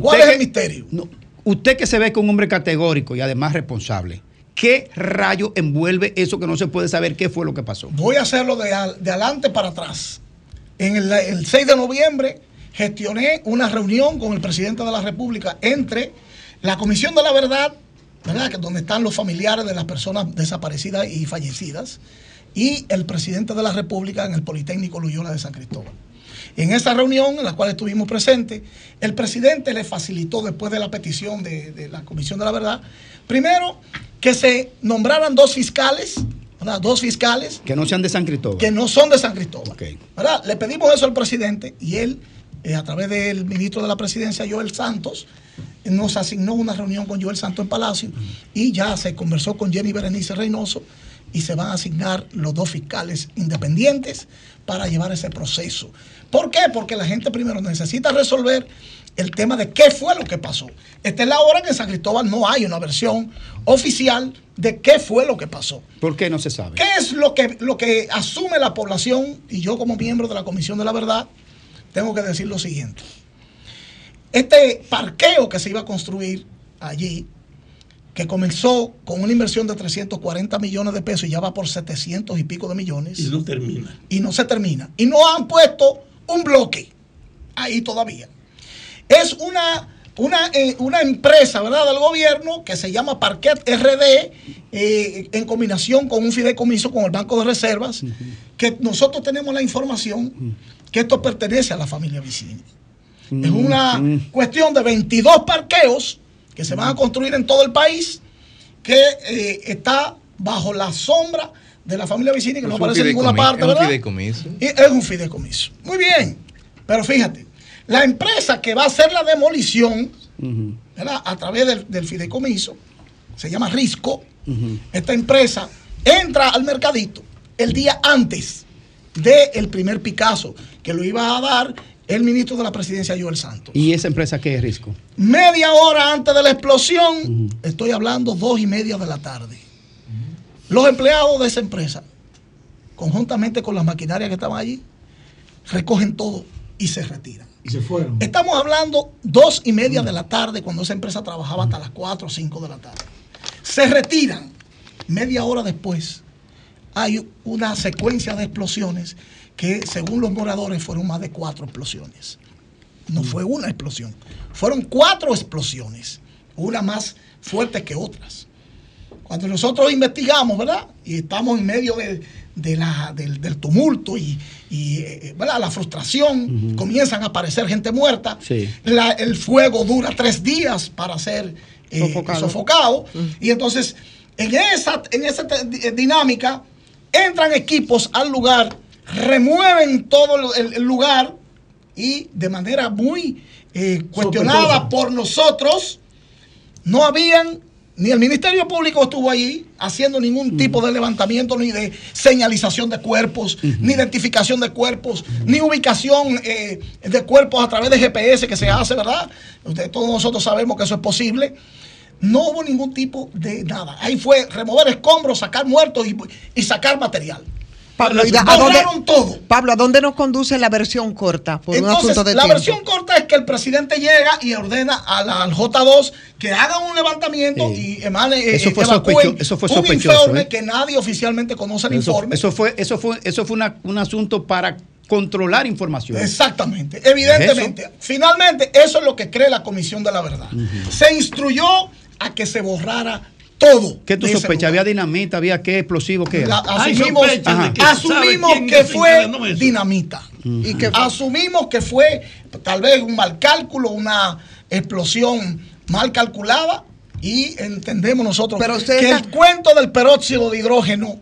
¿Cuál es el misterio? No, usted que se ve como un hombre categórico y además responsable, ¿qué rayo envuelve eso que no se puede saber qué fue lo que pasó? Voy a hacerlo de, adelante para atrás. En el, el 6 de noviembre gestioné una reunión con el presidente de la República entre la Comisión de la Verdad, ¿verdad? Que donde están los familiares de las personas desaparecidas y fallecidas, y el presidente de la República en el Politécnico Loyola de San Cristóbal. En esa reunión en la cual estuvimos presentes, el presidente le facilitó después de la petición de, de la Comisión de la Verdad, primero que se nombraran dos fiscales, ¿verdad? dos fiscales Que no sean de San Cristóbal. que no son de San Cristóbal. ¿verdad? Le pedimos eso al presidente y él, eh, a través del ministro de la presidencia, Joel Santos, nos asignó una reunión con Joel Santos en Palacio y ya se conversó con Jenny Berenice Reynoso y se van a asignar los dos fiscales independientes para llevar ese proceso. ¿Por qué? Porque la gente primero necesita resolver el tema de qué fue lo que pasó. Esta es la hora que en San Cristóbal no hay una versión oficial de qué fue lo que pasó. ¿Por qué no se sabe? ¿Qué es lo que, lo que asume la población? Y yo como miembro de la Comisión de la Verdad, tengo que decir lo siguiente. Este parqueo que se iba a construir allí, que comenzó con una inversión de 340 millones de pesos y ya va por 700 y pico de millones. Y no termina. Y no se termina. Y no han puesto un bloque ahí todavía. Es una, una, eh, una empresa, ¿verdad?, del gobierno que se llama Parquet RD, eh, en combinación con un fideicomiso con el Banco de Reservas, que nosotros tenemos la información que esto pertenece a la familia Vicini. Es una cuestión de 22 parqueos que se van a construir en todo el país, que eh, está bajo la sombra de la familia Vicini, que no Es un aparece en ninguna parte, es un ¿verdad? fideicomiso. Y es un fideicomiso. Muy bien. Pero fíjate, la empresa que va a hacer la demolición, ¿verdad? A través del, del fideicomiso, se llama Risco. Esta empresa entra al mercadito el día antes del primer Picasso, que lo iba a dar el ministro de la presidencia, Joel Santos. ¿Y esa empresa qué es Risco? Media hora antes de la explosión, estoy hablando dos y media de la tarde. Los empleados de esa empresa, conjuntamente con las maquinarias que estaban allí, recogen todo y se retiran. Y se fueron. Estamos hablando dos y media de la tarde cuando esa empresa trabajaba hasta las cuatro o cinco de la tarde. Se retiran. Media hora después hay una secuencia de explosiones que según los moradores fueron más de cuatro explosiones. No fue una explosión, fueron cuatro explosiones, una más fuerte que otras. Cuando nosotros investigamos, ¿verdad? Y estamos en medio de, de la, del, del tumulto y, y, eh, ¿verdad? la frustración, comienzan a aparecer gente muerta. Sí. La- el fuego dura tres días para ser eh, Sofocado. sofocado. Y entonces, en esa, en esa di- dinámica, entran equipos al lugar, remueven todo el, el lugar y de manera muy eh, cuestionada por nosotros, no habían, ni el Ministerio Público estuvo allí haciendo ningún tipo de levantamiento, ni de señalización de cuerpos, ni identificación de cuerpos, ni ubicación eh, de cuerpos a través de GPS que se hace, ¿verdad? Ustedes, todos nosotros sabemos que eso es posible. No hubo ningún tipo de nada. Ahí fue remover escombros, sacar muertos y, y sacar material. Pablo, ¿y da- ¿a dónde, todo. Pablo, ¿a dónde nos conduce la versión corta? Por un asunto de la tiempo. versión corta es que el presidente llega y ordena a la- al J2 que haga un levantamiento y emane, eh, Eso fue evacúen eso fue un sospechoso, informe ¿eh? que nadie oficialmente conoce el Eso, informe. eso fue, eso fue, eso fue una- un asunto para controlar información. Exactamente, evidentemente. Finalmente, eso es lo que cree la Comisión de la Verdad. Se instruyó a que se borrara todo. ¿Qué tú sospechas? ¿Había dinamita? ¿Había qué explosivo? ¿Qué La- era? asumimos Ajá. asumimos que fue dinamita. Y que asumimos que fue tal vez un mal cálculo, una explosión mal calculada y entendemos nosotros Pero ustedes que el cuento del peróxido de hidrógeno,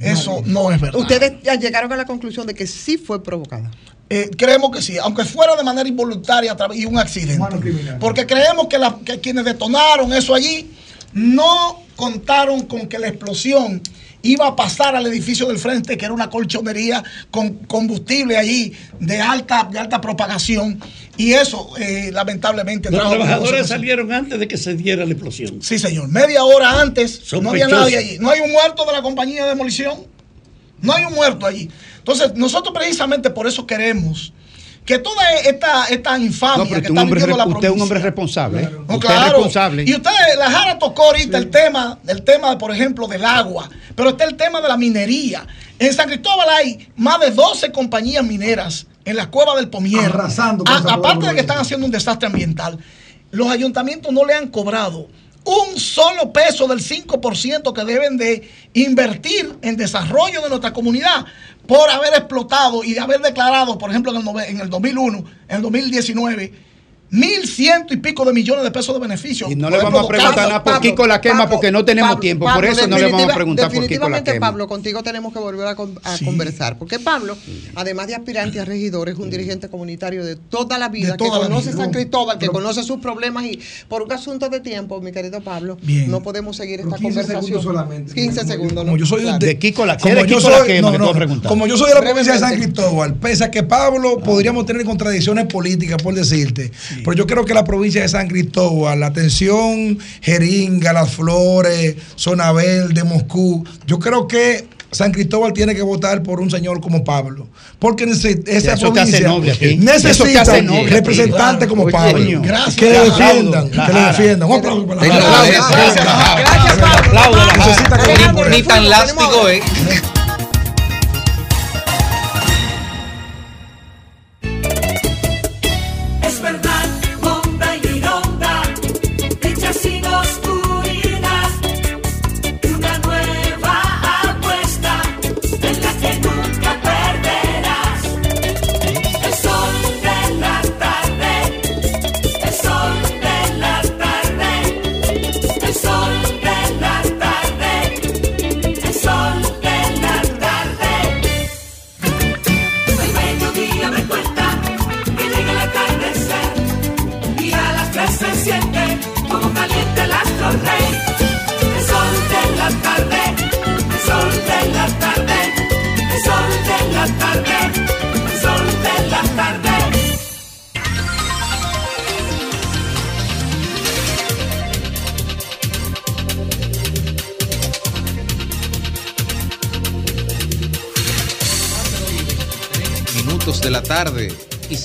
eso no es verdad. Ustedes ya llegaron a la conclusión de que sí fue provocada. Eh, creemos que sí, aunque fuera de manera involuntaria y un accidente. Porque creemos que, la- que quienes detonaron eso allí no contaron con que la explosión iba a pasar al edificio del frente, que era una colchonería con combustible allí de alta, de alta propagación. Y eso, eh, lamentablemente, Los trabajadores salieron antes de que se diera la explosión. Sí, señor. Media hora antes no había nadie allí. No hay un muerto de la compañía de demolición. No hay un muerto allí. Entonces, nosotros precisamente por eso queremos que toda esta, esta infamia No, pero que usted es un está hombre, viviendo la re- usted es un hombre responsable. ¿eh? No, usted es claro. responsable. Y usted, la Jara tocó ahorita el tema, el tema, por ejemplo, del agua, pero está el tema de la minería. En San Cristóbal hay más de 12 compañías mineras en la cueva del Pomier. Arrasando con A- esa aparte de que están haciendo un desastre ambiental, los ayuntamientos no le han cobrado un solo peso del 5% que deben de invertir en desarrollo de nuestra comunidad por haber explotado y haber declarado, por ejemplo, en el, en el 2001, en el 2019, mil ciento y pico de millones de pesos de beneficios. Y no le vamos a preguntar nada por Kiko la quema porque no tenemos tiempo. por eso no le vamos a preguntar por Kiko la Definitivamente, quema. Pablo, contigo tenemos que volver a, con- a conversar. Porque Pablo, además de aspirante a regidor, es un dirigente comunitario de toda la vida, toda que conoce. San Cristóbal, que Pero- conoce sus problemas y por un asunto de tiempo, mi querido Pablo, Bien. no podemos seguir esta 15 conversación. segundos solamente. 15 segundos, Como yo soy. De Kiko la como ¿qué de yo soy- quema no, no, como yo soy de la provincia de San. Cristóbal, pese a que Pablo podríamos tener contradicciones políticas, por decirte, pero yo creo que la provincia de San Cristóbal, la atención Jeringa, Las Flores, Zona Verde, Moscú, yo creo que San Cristóbal tiene que votar por un señor como Pablo, porque esa provincia necesita representantes como Pablo, que le defiendan, que le defiendan. Un aplauso para la Te Jara. agradezco. Gracias, Pablo. Necesita que Ni tan lástigo es. Es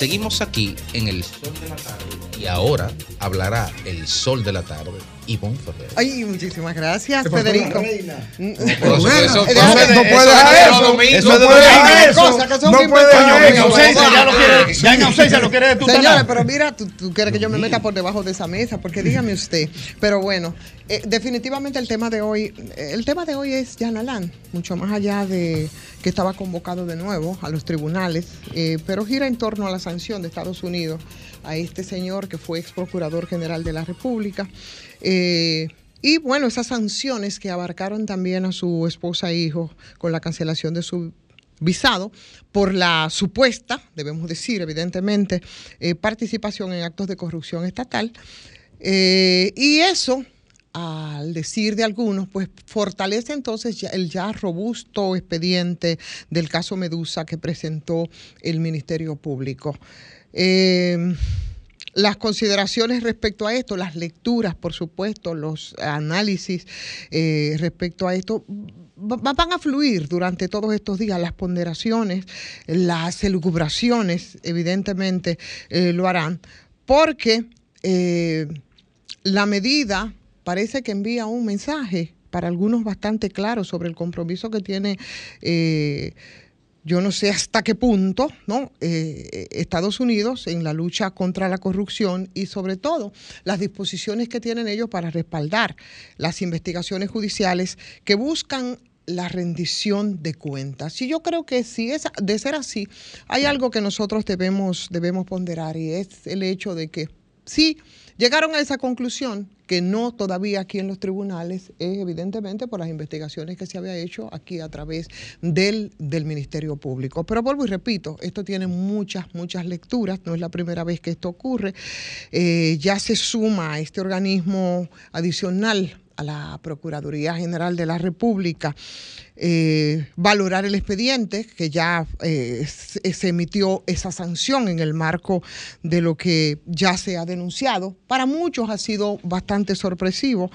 seguimos aquí en el Sol de la Tarde. Y ahora hablará el Sol de la Tarde, Ivonne Ferrer. Ay, muchísimas gracias, ¿Qué pasó, Federico. Mm, eso- eh, no puede eso- eso- No puede eso. eso. Cosas que son No puede. En ausencia ya lo quiere- ya en ausencia lo quiere tú Señores, talar. pero mira, tú quieres que yo me meta por debajo de esa mesa, porque dígame usted. Pero bueno, eh, definitivamente el tema de hoy, eh, el tema de hoy es Jan Alain, mucho más allá de que estaba convocado de nuevo a los tribunales, eh, pero gira en torno a la sanción de Estados Unidos a este señor que fue ex procurador general de la República. Eh, y bueno, esas sanciones que abarcaron también a su esposa e hijo con la cancelación de su visado por la supuesta, debemos decir evidentemente, participación en actos de corrupción estatal. Y eso, al decir de algunos, pues fortalece entonces ya- el ya robusto expediente del caso Medusa que presentó el Ministerio Público. Eh, las consideraciones respecto a esto, las lecturas, por supuesto, los análisis eh, respecto a esto, va- van a fluir durante todos estos días. Las ponderaciones, las elucubraciones, evidentemente, eh, lo harán, porque la medida parece que envía un mensaje para algunos bastante claro sobre el compromiso que tiene eh, yo no sé hasta qué punto, ¿no? Eh, Estados Unidos en la lucha contra la corrupción y sobre todo las disposiciones que tienen ellos para respaldar las investigaciones judiciales que buscan la rendición de cuentas. Y yo creo que si es de ser así, hay algo que nosotros debemos, debemos ponderar y es el hecho de que sí llegaron a esa conclusión que no todavía aquí en los tribunales es evidentemente por las investigaciones que se había hecho aquí a través del, del Ministerio Público. Pero vuelvo y repito, esto tiene muchas, muchas lecturas, no es la primera vez que esto ocurre. Eh, ya se suma a este organismo adicional a la Procuraduría General de la República eh, valorar el expediente, que ya eh, se, se emitió esa sanción en el marco de lo que ya se ha denunciado. Para muchos ha sido bastante sorpresivo.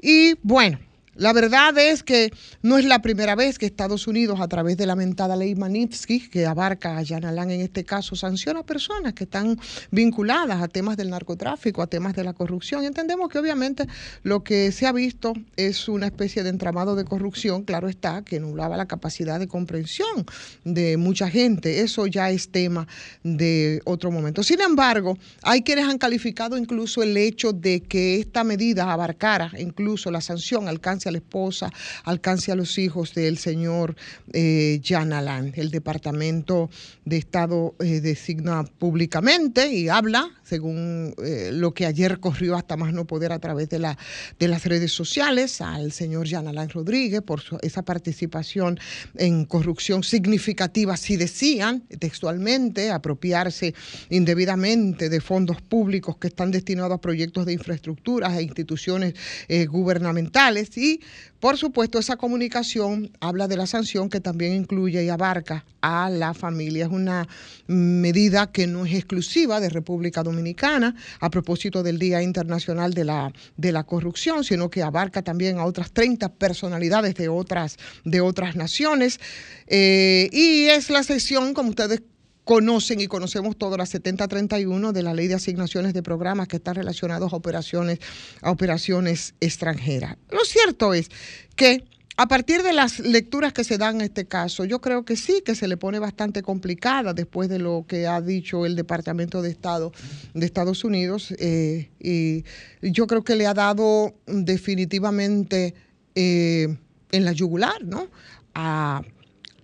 Y bueno, la verdad es que no es la primera vez que Estados Unidos, a través de la mentada ley Magnitsky, que abarca a Jan Alain en este caso, sanciona a personas que están vinculadas a temas del narcotráfico, a temas de la corrupción. Entendemos que obviamente lo que se ha visto es una especie de entramado de corrupción, claro está, que nublaba la capacidad de comprensión de mucha gente. Eso ya es tema de otro momento. Sin embargo, hay quienes han calificado incluso el hecho de que esta medida abarcara incluso la sanción, alcance a la esposa, alcance a los hijos del señor eh, Jan. El Departamento de Estado eh, designa públicamente y habla, según eh, lo que ayer corrió hasta más no poder a través de, la, de las redes sociales, al señor Jan Alain Rodríguez por esa participación en corrupción significativa, si decían textualmente, apropiarse indebidamente de fondos públicos que están destinados a proyectos de infraestructuras e instituciones eh, gubernamentales y por supuesto, esa comunicación habla de la sanción que también incluye y abarca a la familia. Es una medida que no es exclusiva de República Dominicana a propósito del Día Internacional de la, de la Corrupción, sino que abarca también a otras 30 personalidades de otras, de otras naciones. Eh, y es la sesión, como ustedes conocen y conocemos todas las 7031 de la Ley de Asignaciones de Programas que están relacionados a operaciones, a operaciones extranjeras. Lo cierto es que a partir de las lecturas que se dan en este caso, yo creo que sí, que se le pone bastante complicada después de lo que ha dicho el Departamento de Estado de Estados Unidos. eh, y yo creo que le ha dado definitivamente eh, en la yugular, ¿no? A,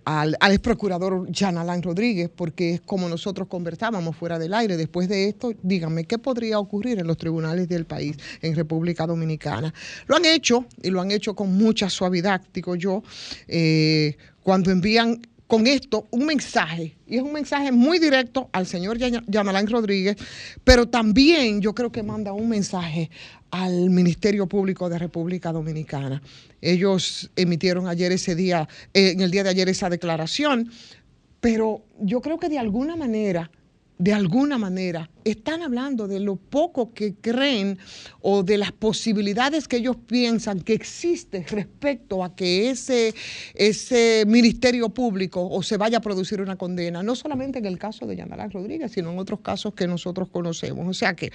al, al ex procurador Alain Rodríguez, porque es como nosotros conversábamos fuera del aire. Después de esto, díganme, ¿qué podría ocurrir en los tribunales del país, en República Dominicana? Lo han hecho, y lo han hecho con mucha suavidad, digo yo, eh, cuando envían con esto un mensaje, y es un mensaje muy directo al señor Ya- Yamalán Rodríguez, pero también yo creo que manda un mensaje al Ministerio Público de República Dominicana. Ellos emitieron ayer ese día, eh, en el día de ayer esa declaración, pero yo creo que de alguna manera, de alguna manera, están hablando de lo poco que creen o de las posibilidades que ellos piensan que existe respecto a que ese, ese ministerio público o se vaya a producir una condena, no solamente en el caso de Yanalán Rodríguez, sino en otros casos que nosotros conocemos. O sea que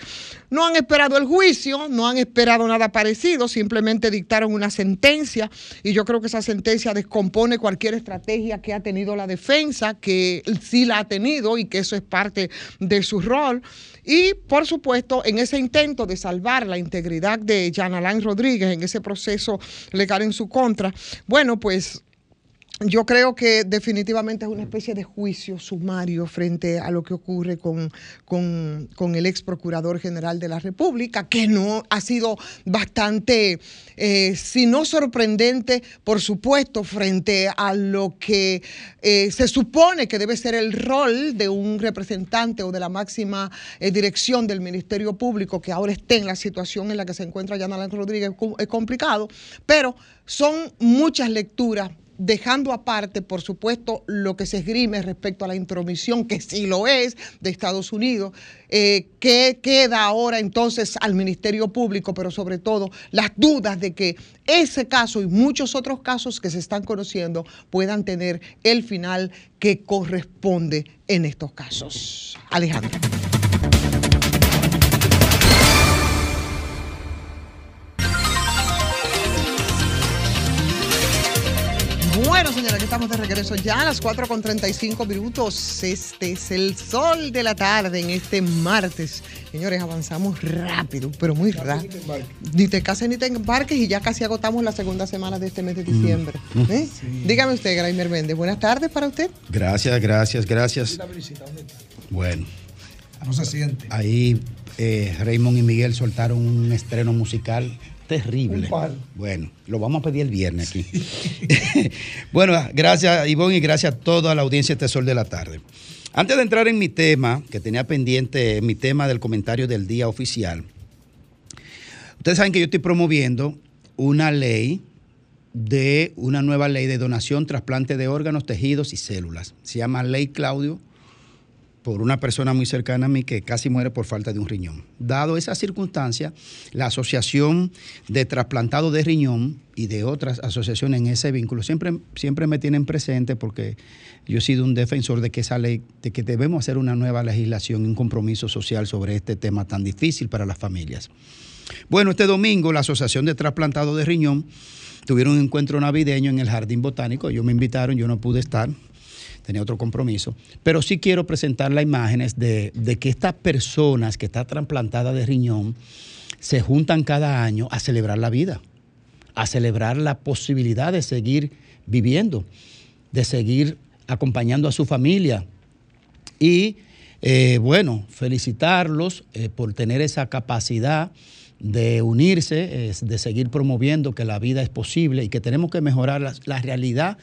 no han esperado el juicio, no han esperado nada parecido, simplemente dictaron una sentencia y yo creo que esa sentencia descompone cualquier estrategia que ha tenido la defensa, que sí la ha tenido y que eso es parte de su rol. Y por supuesto, en ese intento de salvar la integridad de Jan Alain Rodríguez, en ese proceso legal en su contra, bueno, pues yo creo que definitivamente es una especie de juicio sumario frente a lo que ocurre con, con- con el ex procurador general de la República, que no ha sido bastante, eh, si no sorprendente, por supuesto, frente a lo que eh, se supone que debe ser el rol de un representante o de la máxima eh, dirección del Ministerio Público, que ahora esté en la situación en la que se encuentra Yanalán Rodríguez, es complicado, pero son muchas lecturas dejando aparte, por supuesto, lo que se esgrime respecto a la intromisión, que sí lo es, de Estados Unidos, eh, que queda ahora entonces al Ministerio Público, pero sobre todo las dudas de que ese caso y muchos otros casos que se están conociendo puedan tener el final que corresponde en estos casos. Alejandro. Estamos de regreso ya a las 4 con 35 minutos. Este es el sol de la tarde en este martes. Señores, avanzamos rápido, pero muy rápido. Ni te cases ni te embarques y ya casi agotamos la segunda semana de este mes de diciembre. Mm. ¿eh? Dígame usted, Graimer Méndez, buenas tardes para usted. Gracias, gracias, gracias. Bueno. No se siente. Ahí eh, Raymond y Miguel soltaron un estreno musical terrible. Bueno, lo vamos a pedir el viernes aquí. bueno, gracias Ivonne y gracias a toda la audiencia de este Sol de la Tarde. Antes de entrar en mi tema, que tenía pendiente mi tema del comentario del día oficial, ustedes saben que yo estoy promoviendo una ley de una nueva ley de donación, trasplante de órganos, tejidos y células. Se llama Ley Claudio por una persona muy cercana a mí que casi muere por falta de un riñón. Dado esa circunstancia, la Asociación de Trasplantado de Riñón y de otras asociaciones en ese vínculo siempre, siempre me tienen presente porque yo he sido un defensor de que esa ley, de que debemos hacer una nueva legislación, un compromiso social sobre este tema tan difícil para las familias. Bueno, este domingo la Asociación de Trasplantado de Riñón tuvieron un encuentro navideño en el Jardín Botánico. Ellos me invitaron, yo no pude estar, tenía otro compromiso. Pero sí quiero presentar las imágenes de, que estas personas que están trasplantadas de riñón se juntan cada año a celebrar la vida, a celebrar la posibilidad de seguir viviendo, de seguir acompañando a su familia. Y eh, bueno, felicitarlos eh, por tener esa capacidad de unirse, de seguir promoviendo que la vida es posible y que tenemos que mejorar la realidad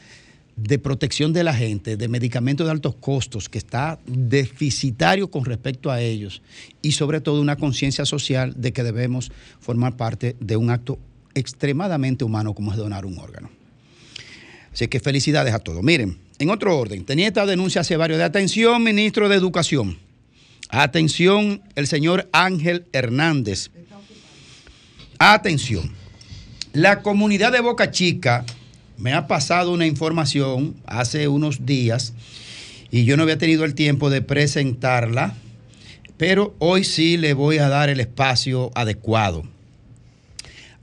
de protección de la gente, de medicamentos de altos costos, que está deficitario con respecto a ellos, y sobre todo una conciencia social de que debemos formar parte de un acto extremadamente humano como es donar un órgano. Así que felicidades a todos. Miren, en otro orden, tenía esta denuncia hace varios de atención, ministro de Educación. Atención, el señor Ángel Hernández. Atención. La comunidad de Boca Chica me ha pasado una información hace unos días y yo no había tenido el tiempo de presentarla, pero hoy sí le voy a dar el espacio adecuado.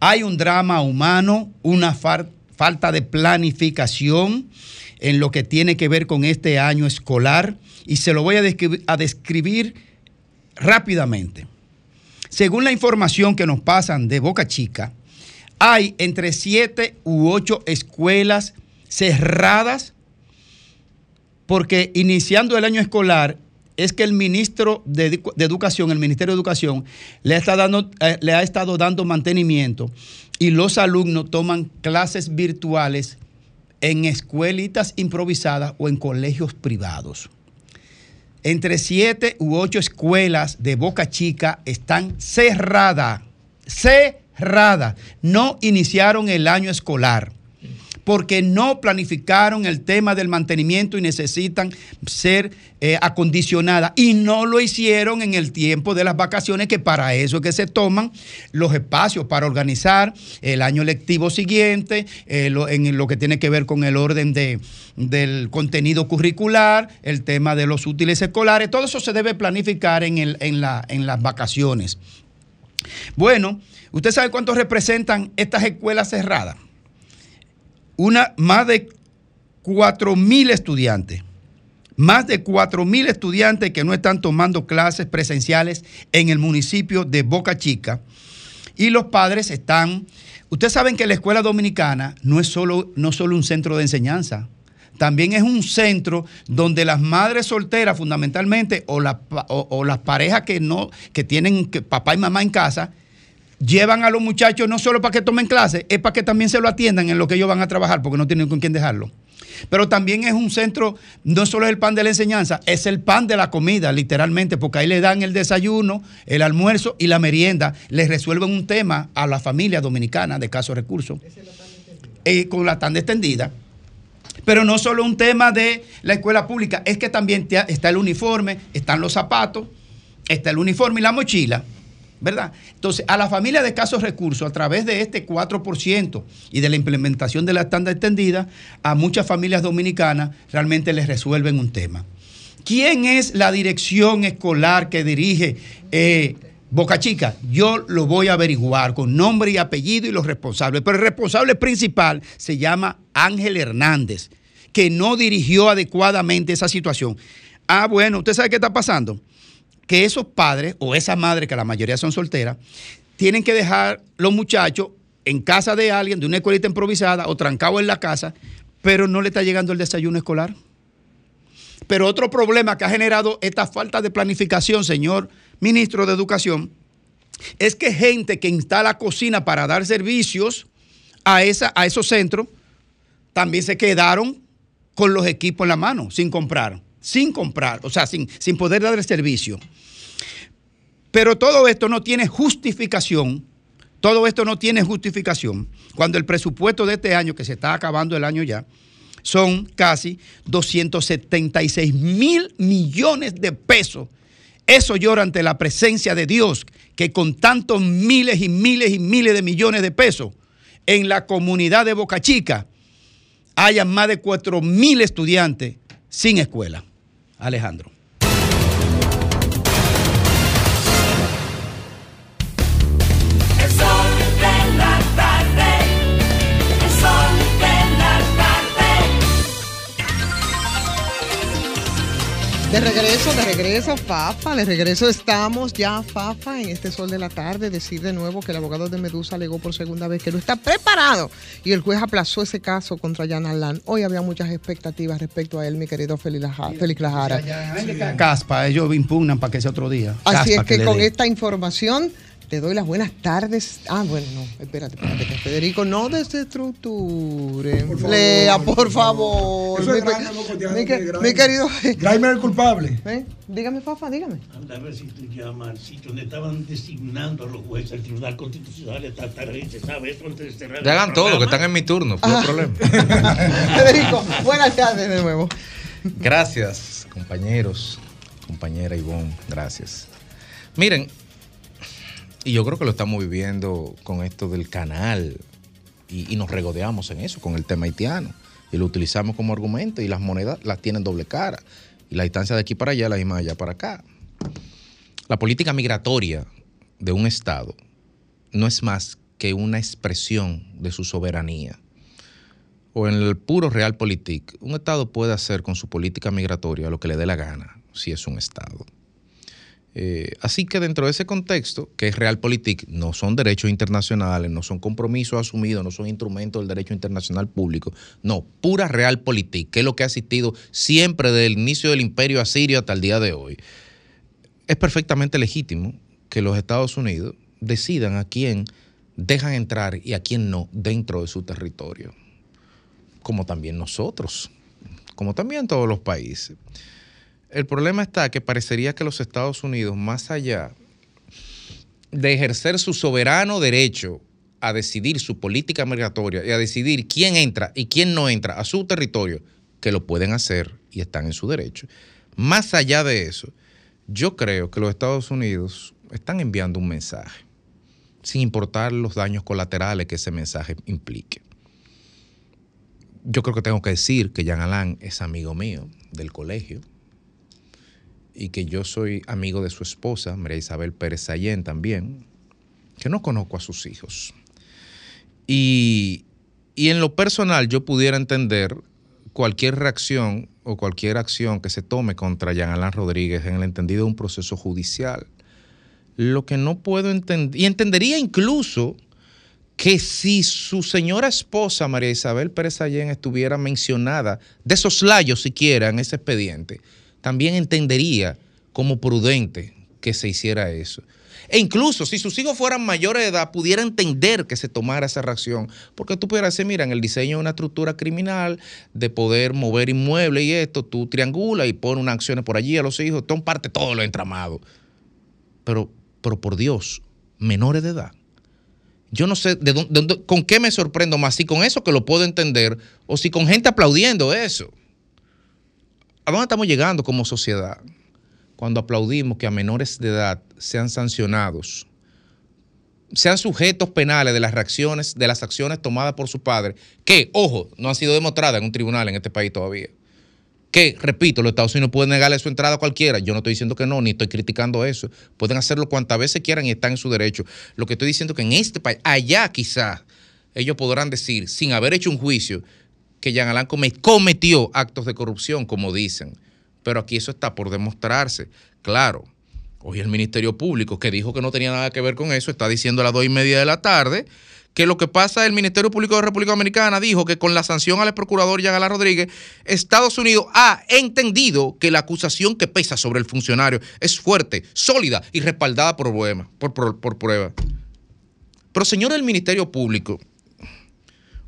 Hay un drama humano, una falta de planificación en lo que tiene que ver con este año escolar y se lo voy a describir rápidamente. Según la información que nos pasan de Boca Chica, hay entre siete u ocho escuelas cerradas porque iniciando el año escolar es que el ministro de, Edu- de Educación, el Ministerio de Educación, le, está dando, eh, le ha estado dando mantenimiento y los alumnos toman clases virtuales en escuelitas improvisadas o en colegios privados. Entre siete u ocho escuelas de Boca Chica están cerradas, cerradas. No iniciaron el año escolar porque no planificaron el tema del mantenimiento y necesitan ser eh, acondicionadas. Y no lo hicieron en el tiempo de las vacaciones, que para eso es que se toman los espacios para organizar el año lectivo siguiente, eh, en lo que tiene que ver con el orden de, del contenido curricular, el tema de los útiles escolares. Todo eso se debe planificar en, el- en la- en las vacaciones. Bueno, ¿usted sabe cuánto representan estas escuelas cerradas? Una, más de 4 mil estudiantes. Más de 4 mil estudiantes que no están tomando clases presenciales en el municipio de Boca Chica. Y los padres están. Ustedes saben que la escuela dominicana no es solo, no solo un centro de enseñanza. También es un centro donde las madres solteras, fundamentalmente, o, o- las parejas que no, que tienen papá y mamá en casa, llevan a los muchachos no solo para que tomen clases, es para que también se lo atiendan en lo que ellos van a trabajar, porque no tienen con quién dejarlo. Pero también es un centro, no solo es el pan de la enseñanza, es el pan de la comida, literalmente, porque ahí le dan el desayuno, el almuerzo y la merienda, les resuelven un tema a la familia dominicana de escasos recursos, eh, con la tanda extendida. Pero no solo un tema de la escuela pública, es que también está el uniforme, están los zapatos, está el uniforme y la mochila, ¿verdad? Entonces, a la familia de escasos recursos, a través de este 4% y de la implementación de la estándar extendida, a muchas familias dominicanas realmente les resuelven un tema. ¿Quién es la dirección escolar que dirige eh, Boca Chica? Yo lo voy a averiguar con nombre y apellido y los responsables. Pero el responsable principal se llama Ángel Hernández, que no dirigió adecuadamente esa situación. Ah, bueno, ¿usted sabe qué está pasando? Que esos padres o esas madres, que la mayoría son solteras, tienen que dejar los muchachos en casa de alguien, de una escuelita improvisada o trancado en la casa, pero no le está llegando el desayuno escolar. Pero otro problema que ha generado esta falta de planificación, señor ministro de Educación, es que gente que instala cocina para dar servicios a, esa, a esos centros, también se quedaron con los equipos en la mano, sin comprar, sin comprar, o sea, sin, sin poder dar el servicio. Pero todo esto no tiene justificación. Todo esto no tiene justificación cuando el presupuesto de este año, que se está acabando el año ya, son casi 276 mil millones de pesos. Eso llora ante la presencia de Dios, que con tantos miles y miles y miles de millones de pesos en la comunidad de Boca Chica haya más de 4 mil estudiantes sin escuela. Alejandro. De regreso, de regreso, Fafa, de regreso estamos ya, Fafa, en este sol de la tarde. Decir de nuevo que el abogado de Medusa alegó por segunda vez que no está preparado y el juez aplazó ese caso contra Jan Alán. Hoy había muchas expectativas respecto a él, mi querido Félix Laja- Félix Lajara. Caspa, ellos impugnan para que sea otro día. Así Caspa es que con esta información te doy las buenas tardes. Ah, bueno, no, espérate, espérate, que Federico, no desestructure. Lea, por favor. Eso mi, es grande, loco, ya, mi que- de mi querido. Grimer es el culpable. ¿Eh? Dígame, Fafa, dígame. Anda a ver si tú llamas al sitio donde estaban designando a los jueces del Tribunal Constitucional esta tarde. ¿Se sabe eso antes de cerrar Le hagan todo, que están en mi turno, no hay problema. Federico, buenas tardes de nuevo. Gracias, compañeros, compañera Ivonne, gracias. Miren, y yo creo que lo estamos viviendo con esto del canal y, nos regodeamos en eso, con el tema haitiano, y lo utilizamos como argumento y las monedas las tienen doble cara, y la distancia de aquí para allá, la misma de allá para acá. La política migratoria de un Estado no es más que una expresión de su soberanía o en el puro realpolitik, un Estado puede hacer con su política migratoria lo que le dé la gana, si es un Estado. Eh, así que dentro de ese contexto, que es realpolitik, no son derechos internacionales, no son compromisos asumidos, no son instrumentos del derecho internacional público, no, pura realpolitik, que es lo que ha existido siempre desde el inicio del imperio asirio hasta el día de hoy. Es perfectamente legítimo que los Estados Unidos decidan a quién dejan entrar y a quién no dentro de su territorio como también nosotros, como también todos los países. El problema está que parecería que los Estados Unidos, más allá de ejercer su soberano derecho a decidir su política migratoria y a decidir quién entra y quién no entra a su territorio, que lo pueden hacer y están en su derecho. Más allá de eso, yo creo que los Estados Unidos están enviando un mensaje, sin importar los daños colaterales que ese mensaje implique. Yo creo que tengo que decir que Jean Alain es amigo mío del colegio y que yo soy amigo de su esposa, María Isabel Pérez Sayén también, que no conozco a sus hijos. Y, y en lo personal yo pudiera entender cualquier reacción o cualquier acción que se tome contra Jean Alain Rodríguez en el entendido de un proceso judicial. Lo que no puedo entender, y entendería incluso que si su señora esposa, María Isabel Pérez Allén, estuviera mencionada de soslayo siquiera en ese expediente, también entendería como prudente que se hiciera eso. E incluso si sus hijos fueran mayores de edad, pudiera entender que se tomara esa reacción. Porque tú pudieras decir, mira, en el diseño de una estructura criminal, de poder mover inmuebles y esto, tú triangulas y pones unas acciones por allí a los hijos, son parte todo lo entramado. Pero, pero por Dios, menores de edad. Yo no sé de dónde- con qué me sorprendo más, si con eso que lo puedo entender o si con gente aplaudiendo eso. ¿A dónde estamos llegando como sociedad? Cuando aplaudimos que a menores de edad sean sancionados, sean sujetos penales de las reacciones, de las acciones tomadas por su padre, que, ojo, no han sido demostradas en un tribunal en este país todavía. Que, repito, los Estados Unidos pueden negarle su entrada a cualquiera. Yo no estoy diciendo que no, ni estoy criticando eso. Pueden hacerlo cuantas veces quieran y están en su derecho. Lo que estoy diciendo es que en este país, allá quizás, ellos podrán decir, sin haber hecho un juicio, que Jean Alain come- cometió actos de corrupción, como dicen. Pero aquí eso está por demostrarse. Claro, hoy el Ministerio Público, que dijo que no tenía nada que ver con eso, está diciendo a las dos y media de la tarde que lo que pasa, el Ministerio Público de República Dominicana dijo que con la sanción al procurador Jean Rodríguez, Estados Unidos ha entendido que la acusación que pesa sobre el funcionario es fuerte, sólida y respaldada por, por, por, por prueba. Pero señores del Ministerio Público,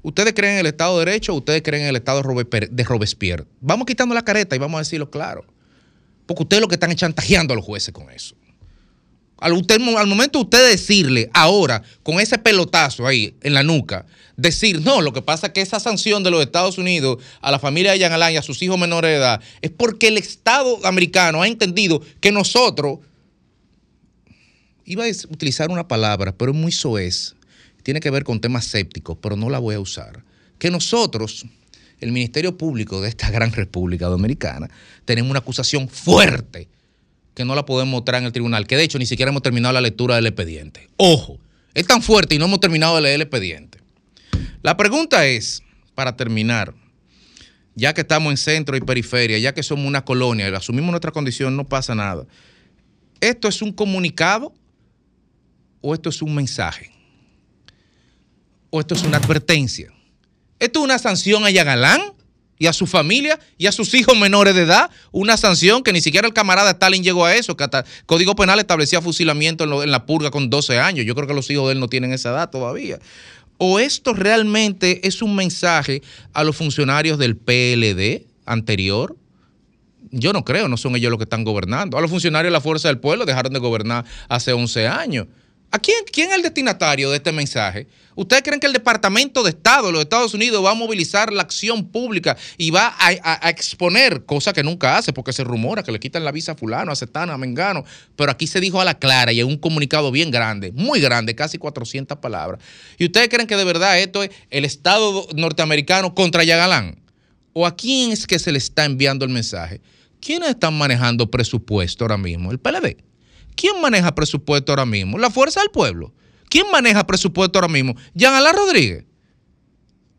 ¿ustedes creen en el Estado de Derecho o ustedes creen en el Estado de Robe- de Robespierre? Vamos quitando la careta y vamos a decirlo claro. Porque ustedes lo que están es chantajeando a los jueces con eso. Al, momento de usted decirle ahora, con ese pelotazo ahí en la nuca, decir, no, lo que pasa es que esa sanción de los Estados Unidos a la familia de Jean Alain y a sus hijos menores de edad es porque el Estado americano ha entendido que nosotros, iba a utilizar una palabra, pero es muy soez, tiene que ver con temas sépticos, pero no la voy a usar, que nosotros, el Ministerio Público de esta gran República Dominicana, tenemos una acusación fuerte que no la podemos mostrar en el tribunal, que de hecho ni siquiera hemos terminado la lectura del expediente. Ojo, es tan fuerte y no hemos terminado de leer el expediente. La pregunta es, para terminar, ya que estamos en centro y periferia, ya que somos una colonia y asumimos nuestra condición, no pasa nada. ¿Esto es un comunicado o esto es un mensaje? ¿O esto es una advertencia? ¿Esto es una sanción a Yagalán y a su familia y a sus hijos menores de edad? Una sanción que ni siquiera el camarada Stalin llegó a eso, que hasta el Código Penal establecía fusilamiento en, en la purga con 12 años. Yo creo que los hijos de él no tienen esa edad todavía. ¿O esto realmente es un mensaje a los funcionarios del PLD anterior? Yo no creo, no son ellos los que están gobernando. A los funcionarios de la Fuerza del Pueblo dejaron de gobernar hace 11 años. ¿A quién, quién es el destinatario de este mensaje? ¿Ustedes creen que el Departamento de Estado de los Estados Unidos va a movilizar la acción pública y va a, a- exponer, cosa que nunca hace, porque se rumora que le quitan la visa a fulano, a cetano, a mengano? Pero aquí se dijo a la clara y en un comunicado bien grande, muy grande, casi 400 palabras. ¿Y ustedes creen que de verdad esto es el Estado norteamericano contra Yagalán? ¿O a quién es que se le está enviando el mensaje? ¿Quiénes están manejando presupuesto ahora mismo? ¿El PLD? ¿Quién maneja presupuesto ahora mismo? La Fuerza del Pueblo. ¿Quién maneja presupuesto ahora mismo? Jean Alain Rodríguez.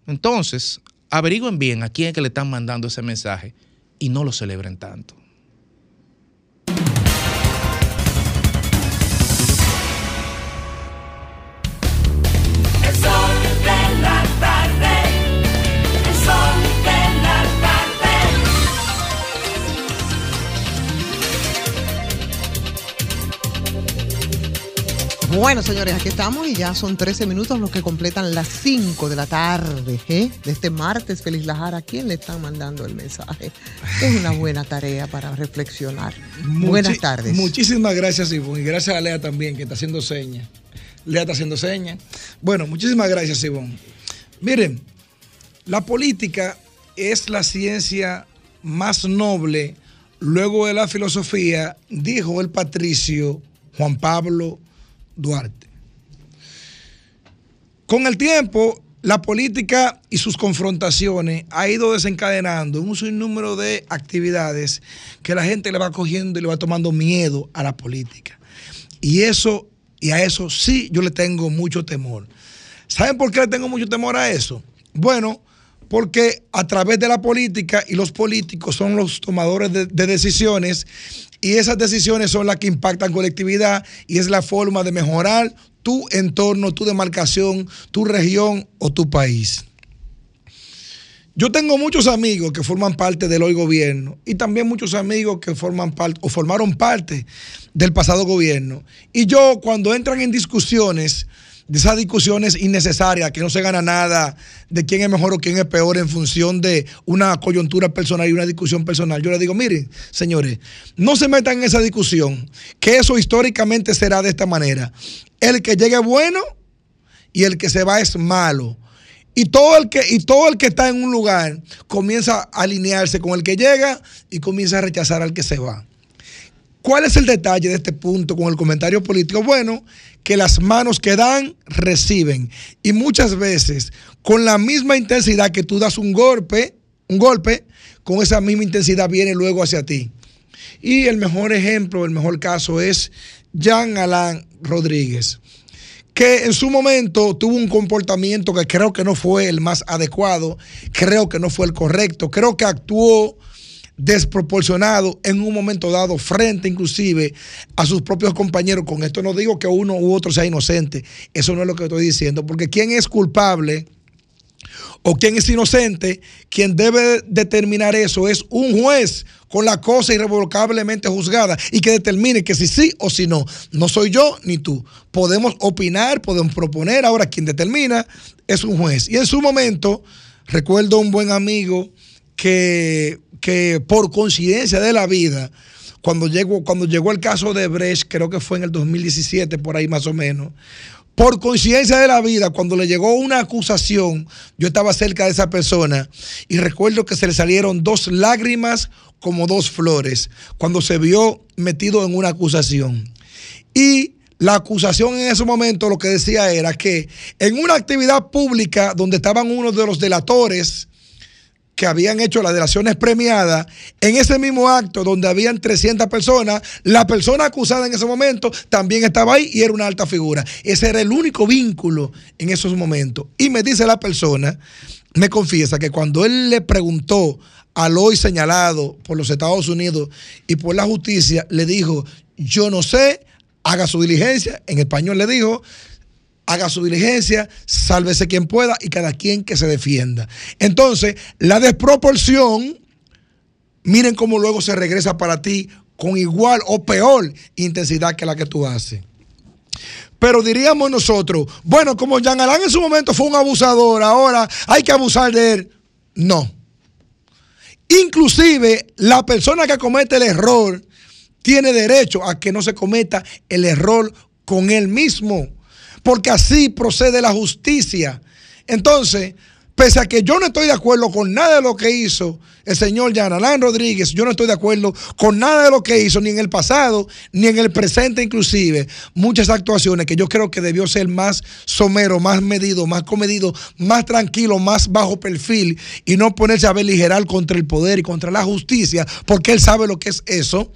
Entonces, averigüen bien a quién es que le están mandando ese mensaje y no lo celebren tanto. Bueno, señores, aquí estamos y ya son 13 minutos los que completan las 5 de la tarde ¿eh? de este martes. Feliz Lajara. ¿A quién le están mandando el mensaje? Es una buena tarea para reflexionar. Buenas Muchi- tardes. Muchísimas gracias, Ivonne. Y gracias a Lea también, que está haciendo señas. Lea está haciendo señas. Bueno, muchísimas gracias, Ivonne. Miren, la política es la ciencia más noble luego de la filosofía, dijo el patricio Juan Pablo Duarte. Con el tiempo, la política y sus confrontaciones ha ido desencadenando un sinnúmero de actividades que la gente le va cogiendo y le va tomando miedo a la política. Y eso, y a eso sí yo le tengo mucho temor. ¿Saben por qué le tengo mucho temor a eso? Bueno, porque a través de la política y los políticos son los tomadores de, de decisiones y esas decisiones son las que impactan colectividad y es la forma de mejorar tu entorno, tu demarcación, tu región o tu país. Yo tengo muchos amigos que forman parte del hoy gobierno y también muchos amigos que forman parte o formaron parte del pasado gobierno. Y yo cuando entran en discusiones, de esas discusiones innecesarias, que no se gana nada de quién es mejor o quién es peor en función de una coyuntura personal y una discusión personal, yo les digo, miren, señores, no se metan en esa discusión, que eso históricamente será de esta manera. El que llegue bueno y el que se va es malo. Y todo, el que, y todo el que está en un lugar comienza a alinearse con el que llega y comienza a rechazar al que se va. ¿Cuál es el detalle de este punto con el comentario político? Bueno, que las manos que dan, reciben. Y muchas veces, con la misma intensidad que tú das un golpe, un golpe, con esa misma intensidad viene luego hacia ti. Y el mejor ejemplo, el mejor caso es Jean Alain Rodríguez que en su momento tuvo un comportamiento que creo que no fue el más adecuado, creo que no fue el correcto, creo que actuó desproporcionado en un momento dado frente inclusive a sus propios compañeros. Con esto no digo que uno u otro sea inocente, eso no es lo que estoy diciendo, porque quién es culpable o quién es inocente, quien debe determinar eso es un juez con la cosa irrevocablemente juzgada y que determine que si sí o si no. No soy yo ni tú. Podemos opinar, podemos proponer, ahora quien determina es un juez. Y en su momento, recuerdo un buen amigo que, que por coincidencia de la vida, cuando llegó, cuando llegó el caso de Brecht, creo que fue en el 2017, por ahí más o menos, por coincidencia de la vida, cuando le llegó una acusación, yo estaba cerca de esa persona y recuerdo que se le salieron dos lágrimas como dos flores cuando se vio metido en una acusación. Y la acusación en ese momento lo que decía era que en una actividad pública donde estaban uno de los delatores, que habían hecho las delaciones premiadas, en ese mismo acto donde habían 300 personas, la persona acusada en ese momento también estaba ahí y era una alta figura. Ese era el único vínculo en esos momentos. Y me dice la persona, me confiesa que cuando él le preguntó al hoy señalado por los Estados Unidos y por la justicia, le dijo, yo no sé, haga su diligencia, en español le dijo, haga su diligencia, sálvese quien pueda y cada quien que se defienda. Entonces, la desproporción, miren cómo luego se regresa para ti con igual o peor intensidad que la que tú haces. Pero diríamos nosotros, bueno, como Jean Alain en su momento fue un abusador, ahora hay que abusar de él. No. Inclusive la persona que comete el error tiene derecho a que no se cometa el error con él mismo porque así procede la justicia. Entonces, pese a que yo no estoy de acuerdo con nada de lo que hizo el señor Jan Alain Rodríguez, yo no estoy de acuerdo con nada de lo que hizo, ni en el pasado, ni en el presente inclusive, muchas actuaciones que yo creo que debió ser más somero, más medido, más comedido, más tranquilo, más bajo perfil, y no ponerse a beligerar contra el poder y contra la justicia, porque él sabe lo que es eso.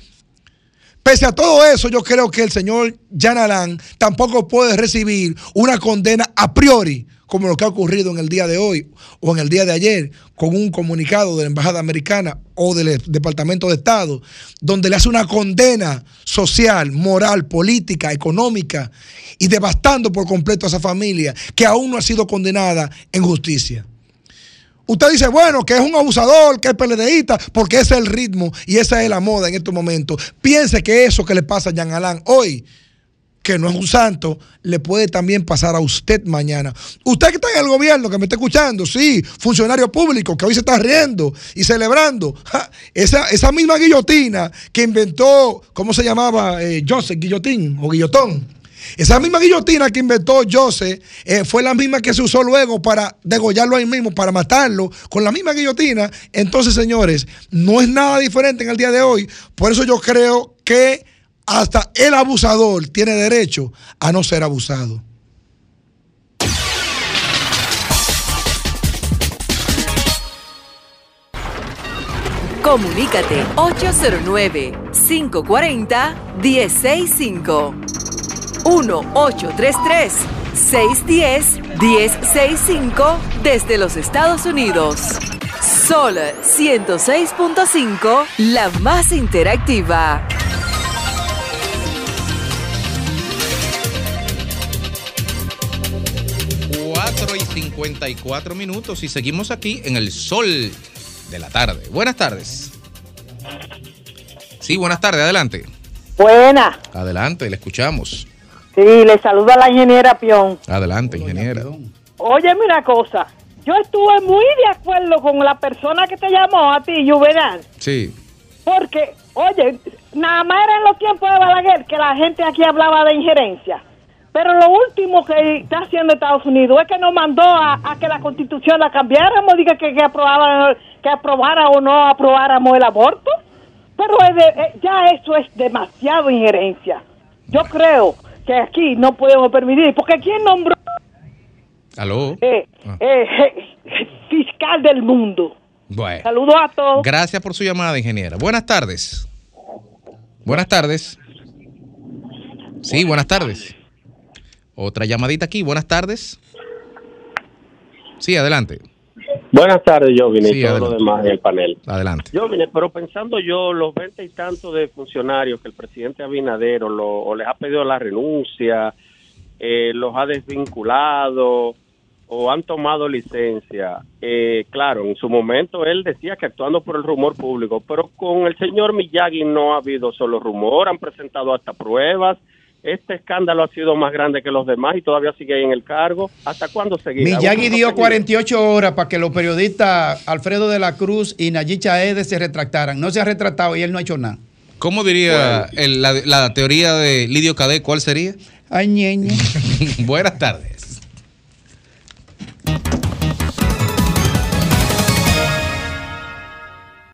Pese a todo eso, yo creo que el señor Jan Alain tampoco puede recibir una condena a priori, como lo que ha ocurrido en el día de hoy o en el día de ayer, con un comunicado de la Embajada Americana o del Departamento de Estado, donde le hace una condena social, moral, política, económica y devastando por completo a esa familia que aún no ha sido condenada en justicia. Usted dice, bueno, que es un abusador, que es peledeísta, porque ese es el ritmo y esa es la moda en estos momentos. Piense que eso que le pasa a Jean Alain hoy, que no es un santo, le puede también pasar a usted mañana. Usted que está en el gobierno, que me está escuchando, sí, funcionario público, que hoy se está riendo y celebrando. esa, esa misma guillotina que inventó, ¿cómo se llamaba? Eh, Joseph Guillotín o Guillotón. Esa misma guillotina que inventó Joseph eh, fue la misma que se usó luego para degollarlo ahí mismo, para matarlo, con la misma guillotina. Entonces, señores, no es nada diferente en el día de hoy. Por eso yo creo que hasta el abusador tiene derecho a no ser abusado. Comunícate 809-540-1065. 1-833-610-1065 desde los Estados Unidos. Sol 106.5, la más interactiva. Cuatro y 54 minutos y seguimos aquí en el sol de la tarde. Buenas tardes. Sí, buenas tardes, adelante. Buena. Adelante, le escuchamos. Sí, le saluda la ingeniera Pion. Adelante, ingeniera. Oye, una cosa. Yo estuve muy de acuerdo con la persona que te llamó a ti, Juvenal. Sí. Porque, oye, nada más era en los tiempos de Balaguer que la gente aquí hablaba de injerencia. Pero lo último que está haciendo Estados Unidos es que nos mandó a, a que la constitución la cambiáramos, diga que, que, aprobara, que aprobara o no aprobáramos el aborto. Pero es de- eh, ya eso es demasiado injerencia. Yo creo que aquí no podemos permitir, porque ¿quién nombró Aló. eh, Ah. eh, fiscal del mundo? Bueno. Saludos a todos. Gracias por su llamada, ingeniera. Buenas tardes. Buenas tardes. Sí, buenas tardes. Otra llamadita aquí. Buenas tardes. Sí, adelante. Buenas tardes, Jovine, Sí, y todo lo demás en el panel. Adelante. Jovine, pero pensando yo, los veinte y tantos de funcionarios que el presidente Abinadero lo, o les ha pedido la renuncia, eh, los ha desvinculado o han tomado licencia. Eh, claro, en su momento él decía que actuando por el rumor público, pero con el señor Miyagi no ha habido solo rumor, han presentado hasta pruebas. Este escándalo ha sido más grande que los demás y todavía sigue ahí en el cargo. ¿Hasta cuándo seguirá? Miyagi dio no sé. 48 horas para que los periodistas Alfredo de la Cruz y Nayib Chaede se retractaran. No se ha retratado y él no ha hecho nada. ¿Cómo diría el- la, la teoría de Lidio Cadé? ¿Cuál sería? Ay, ñeñe. Buenas tardes.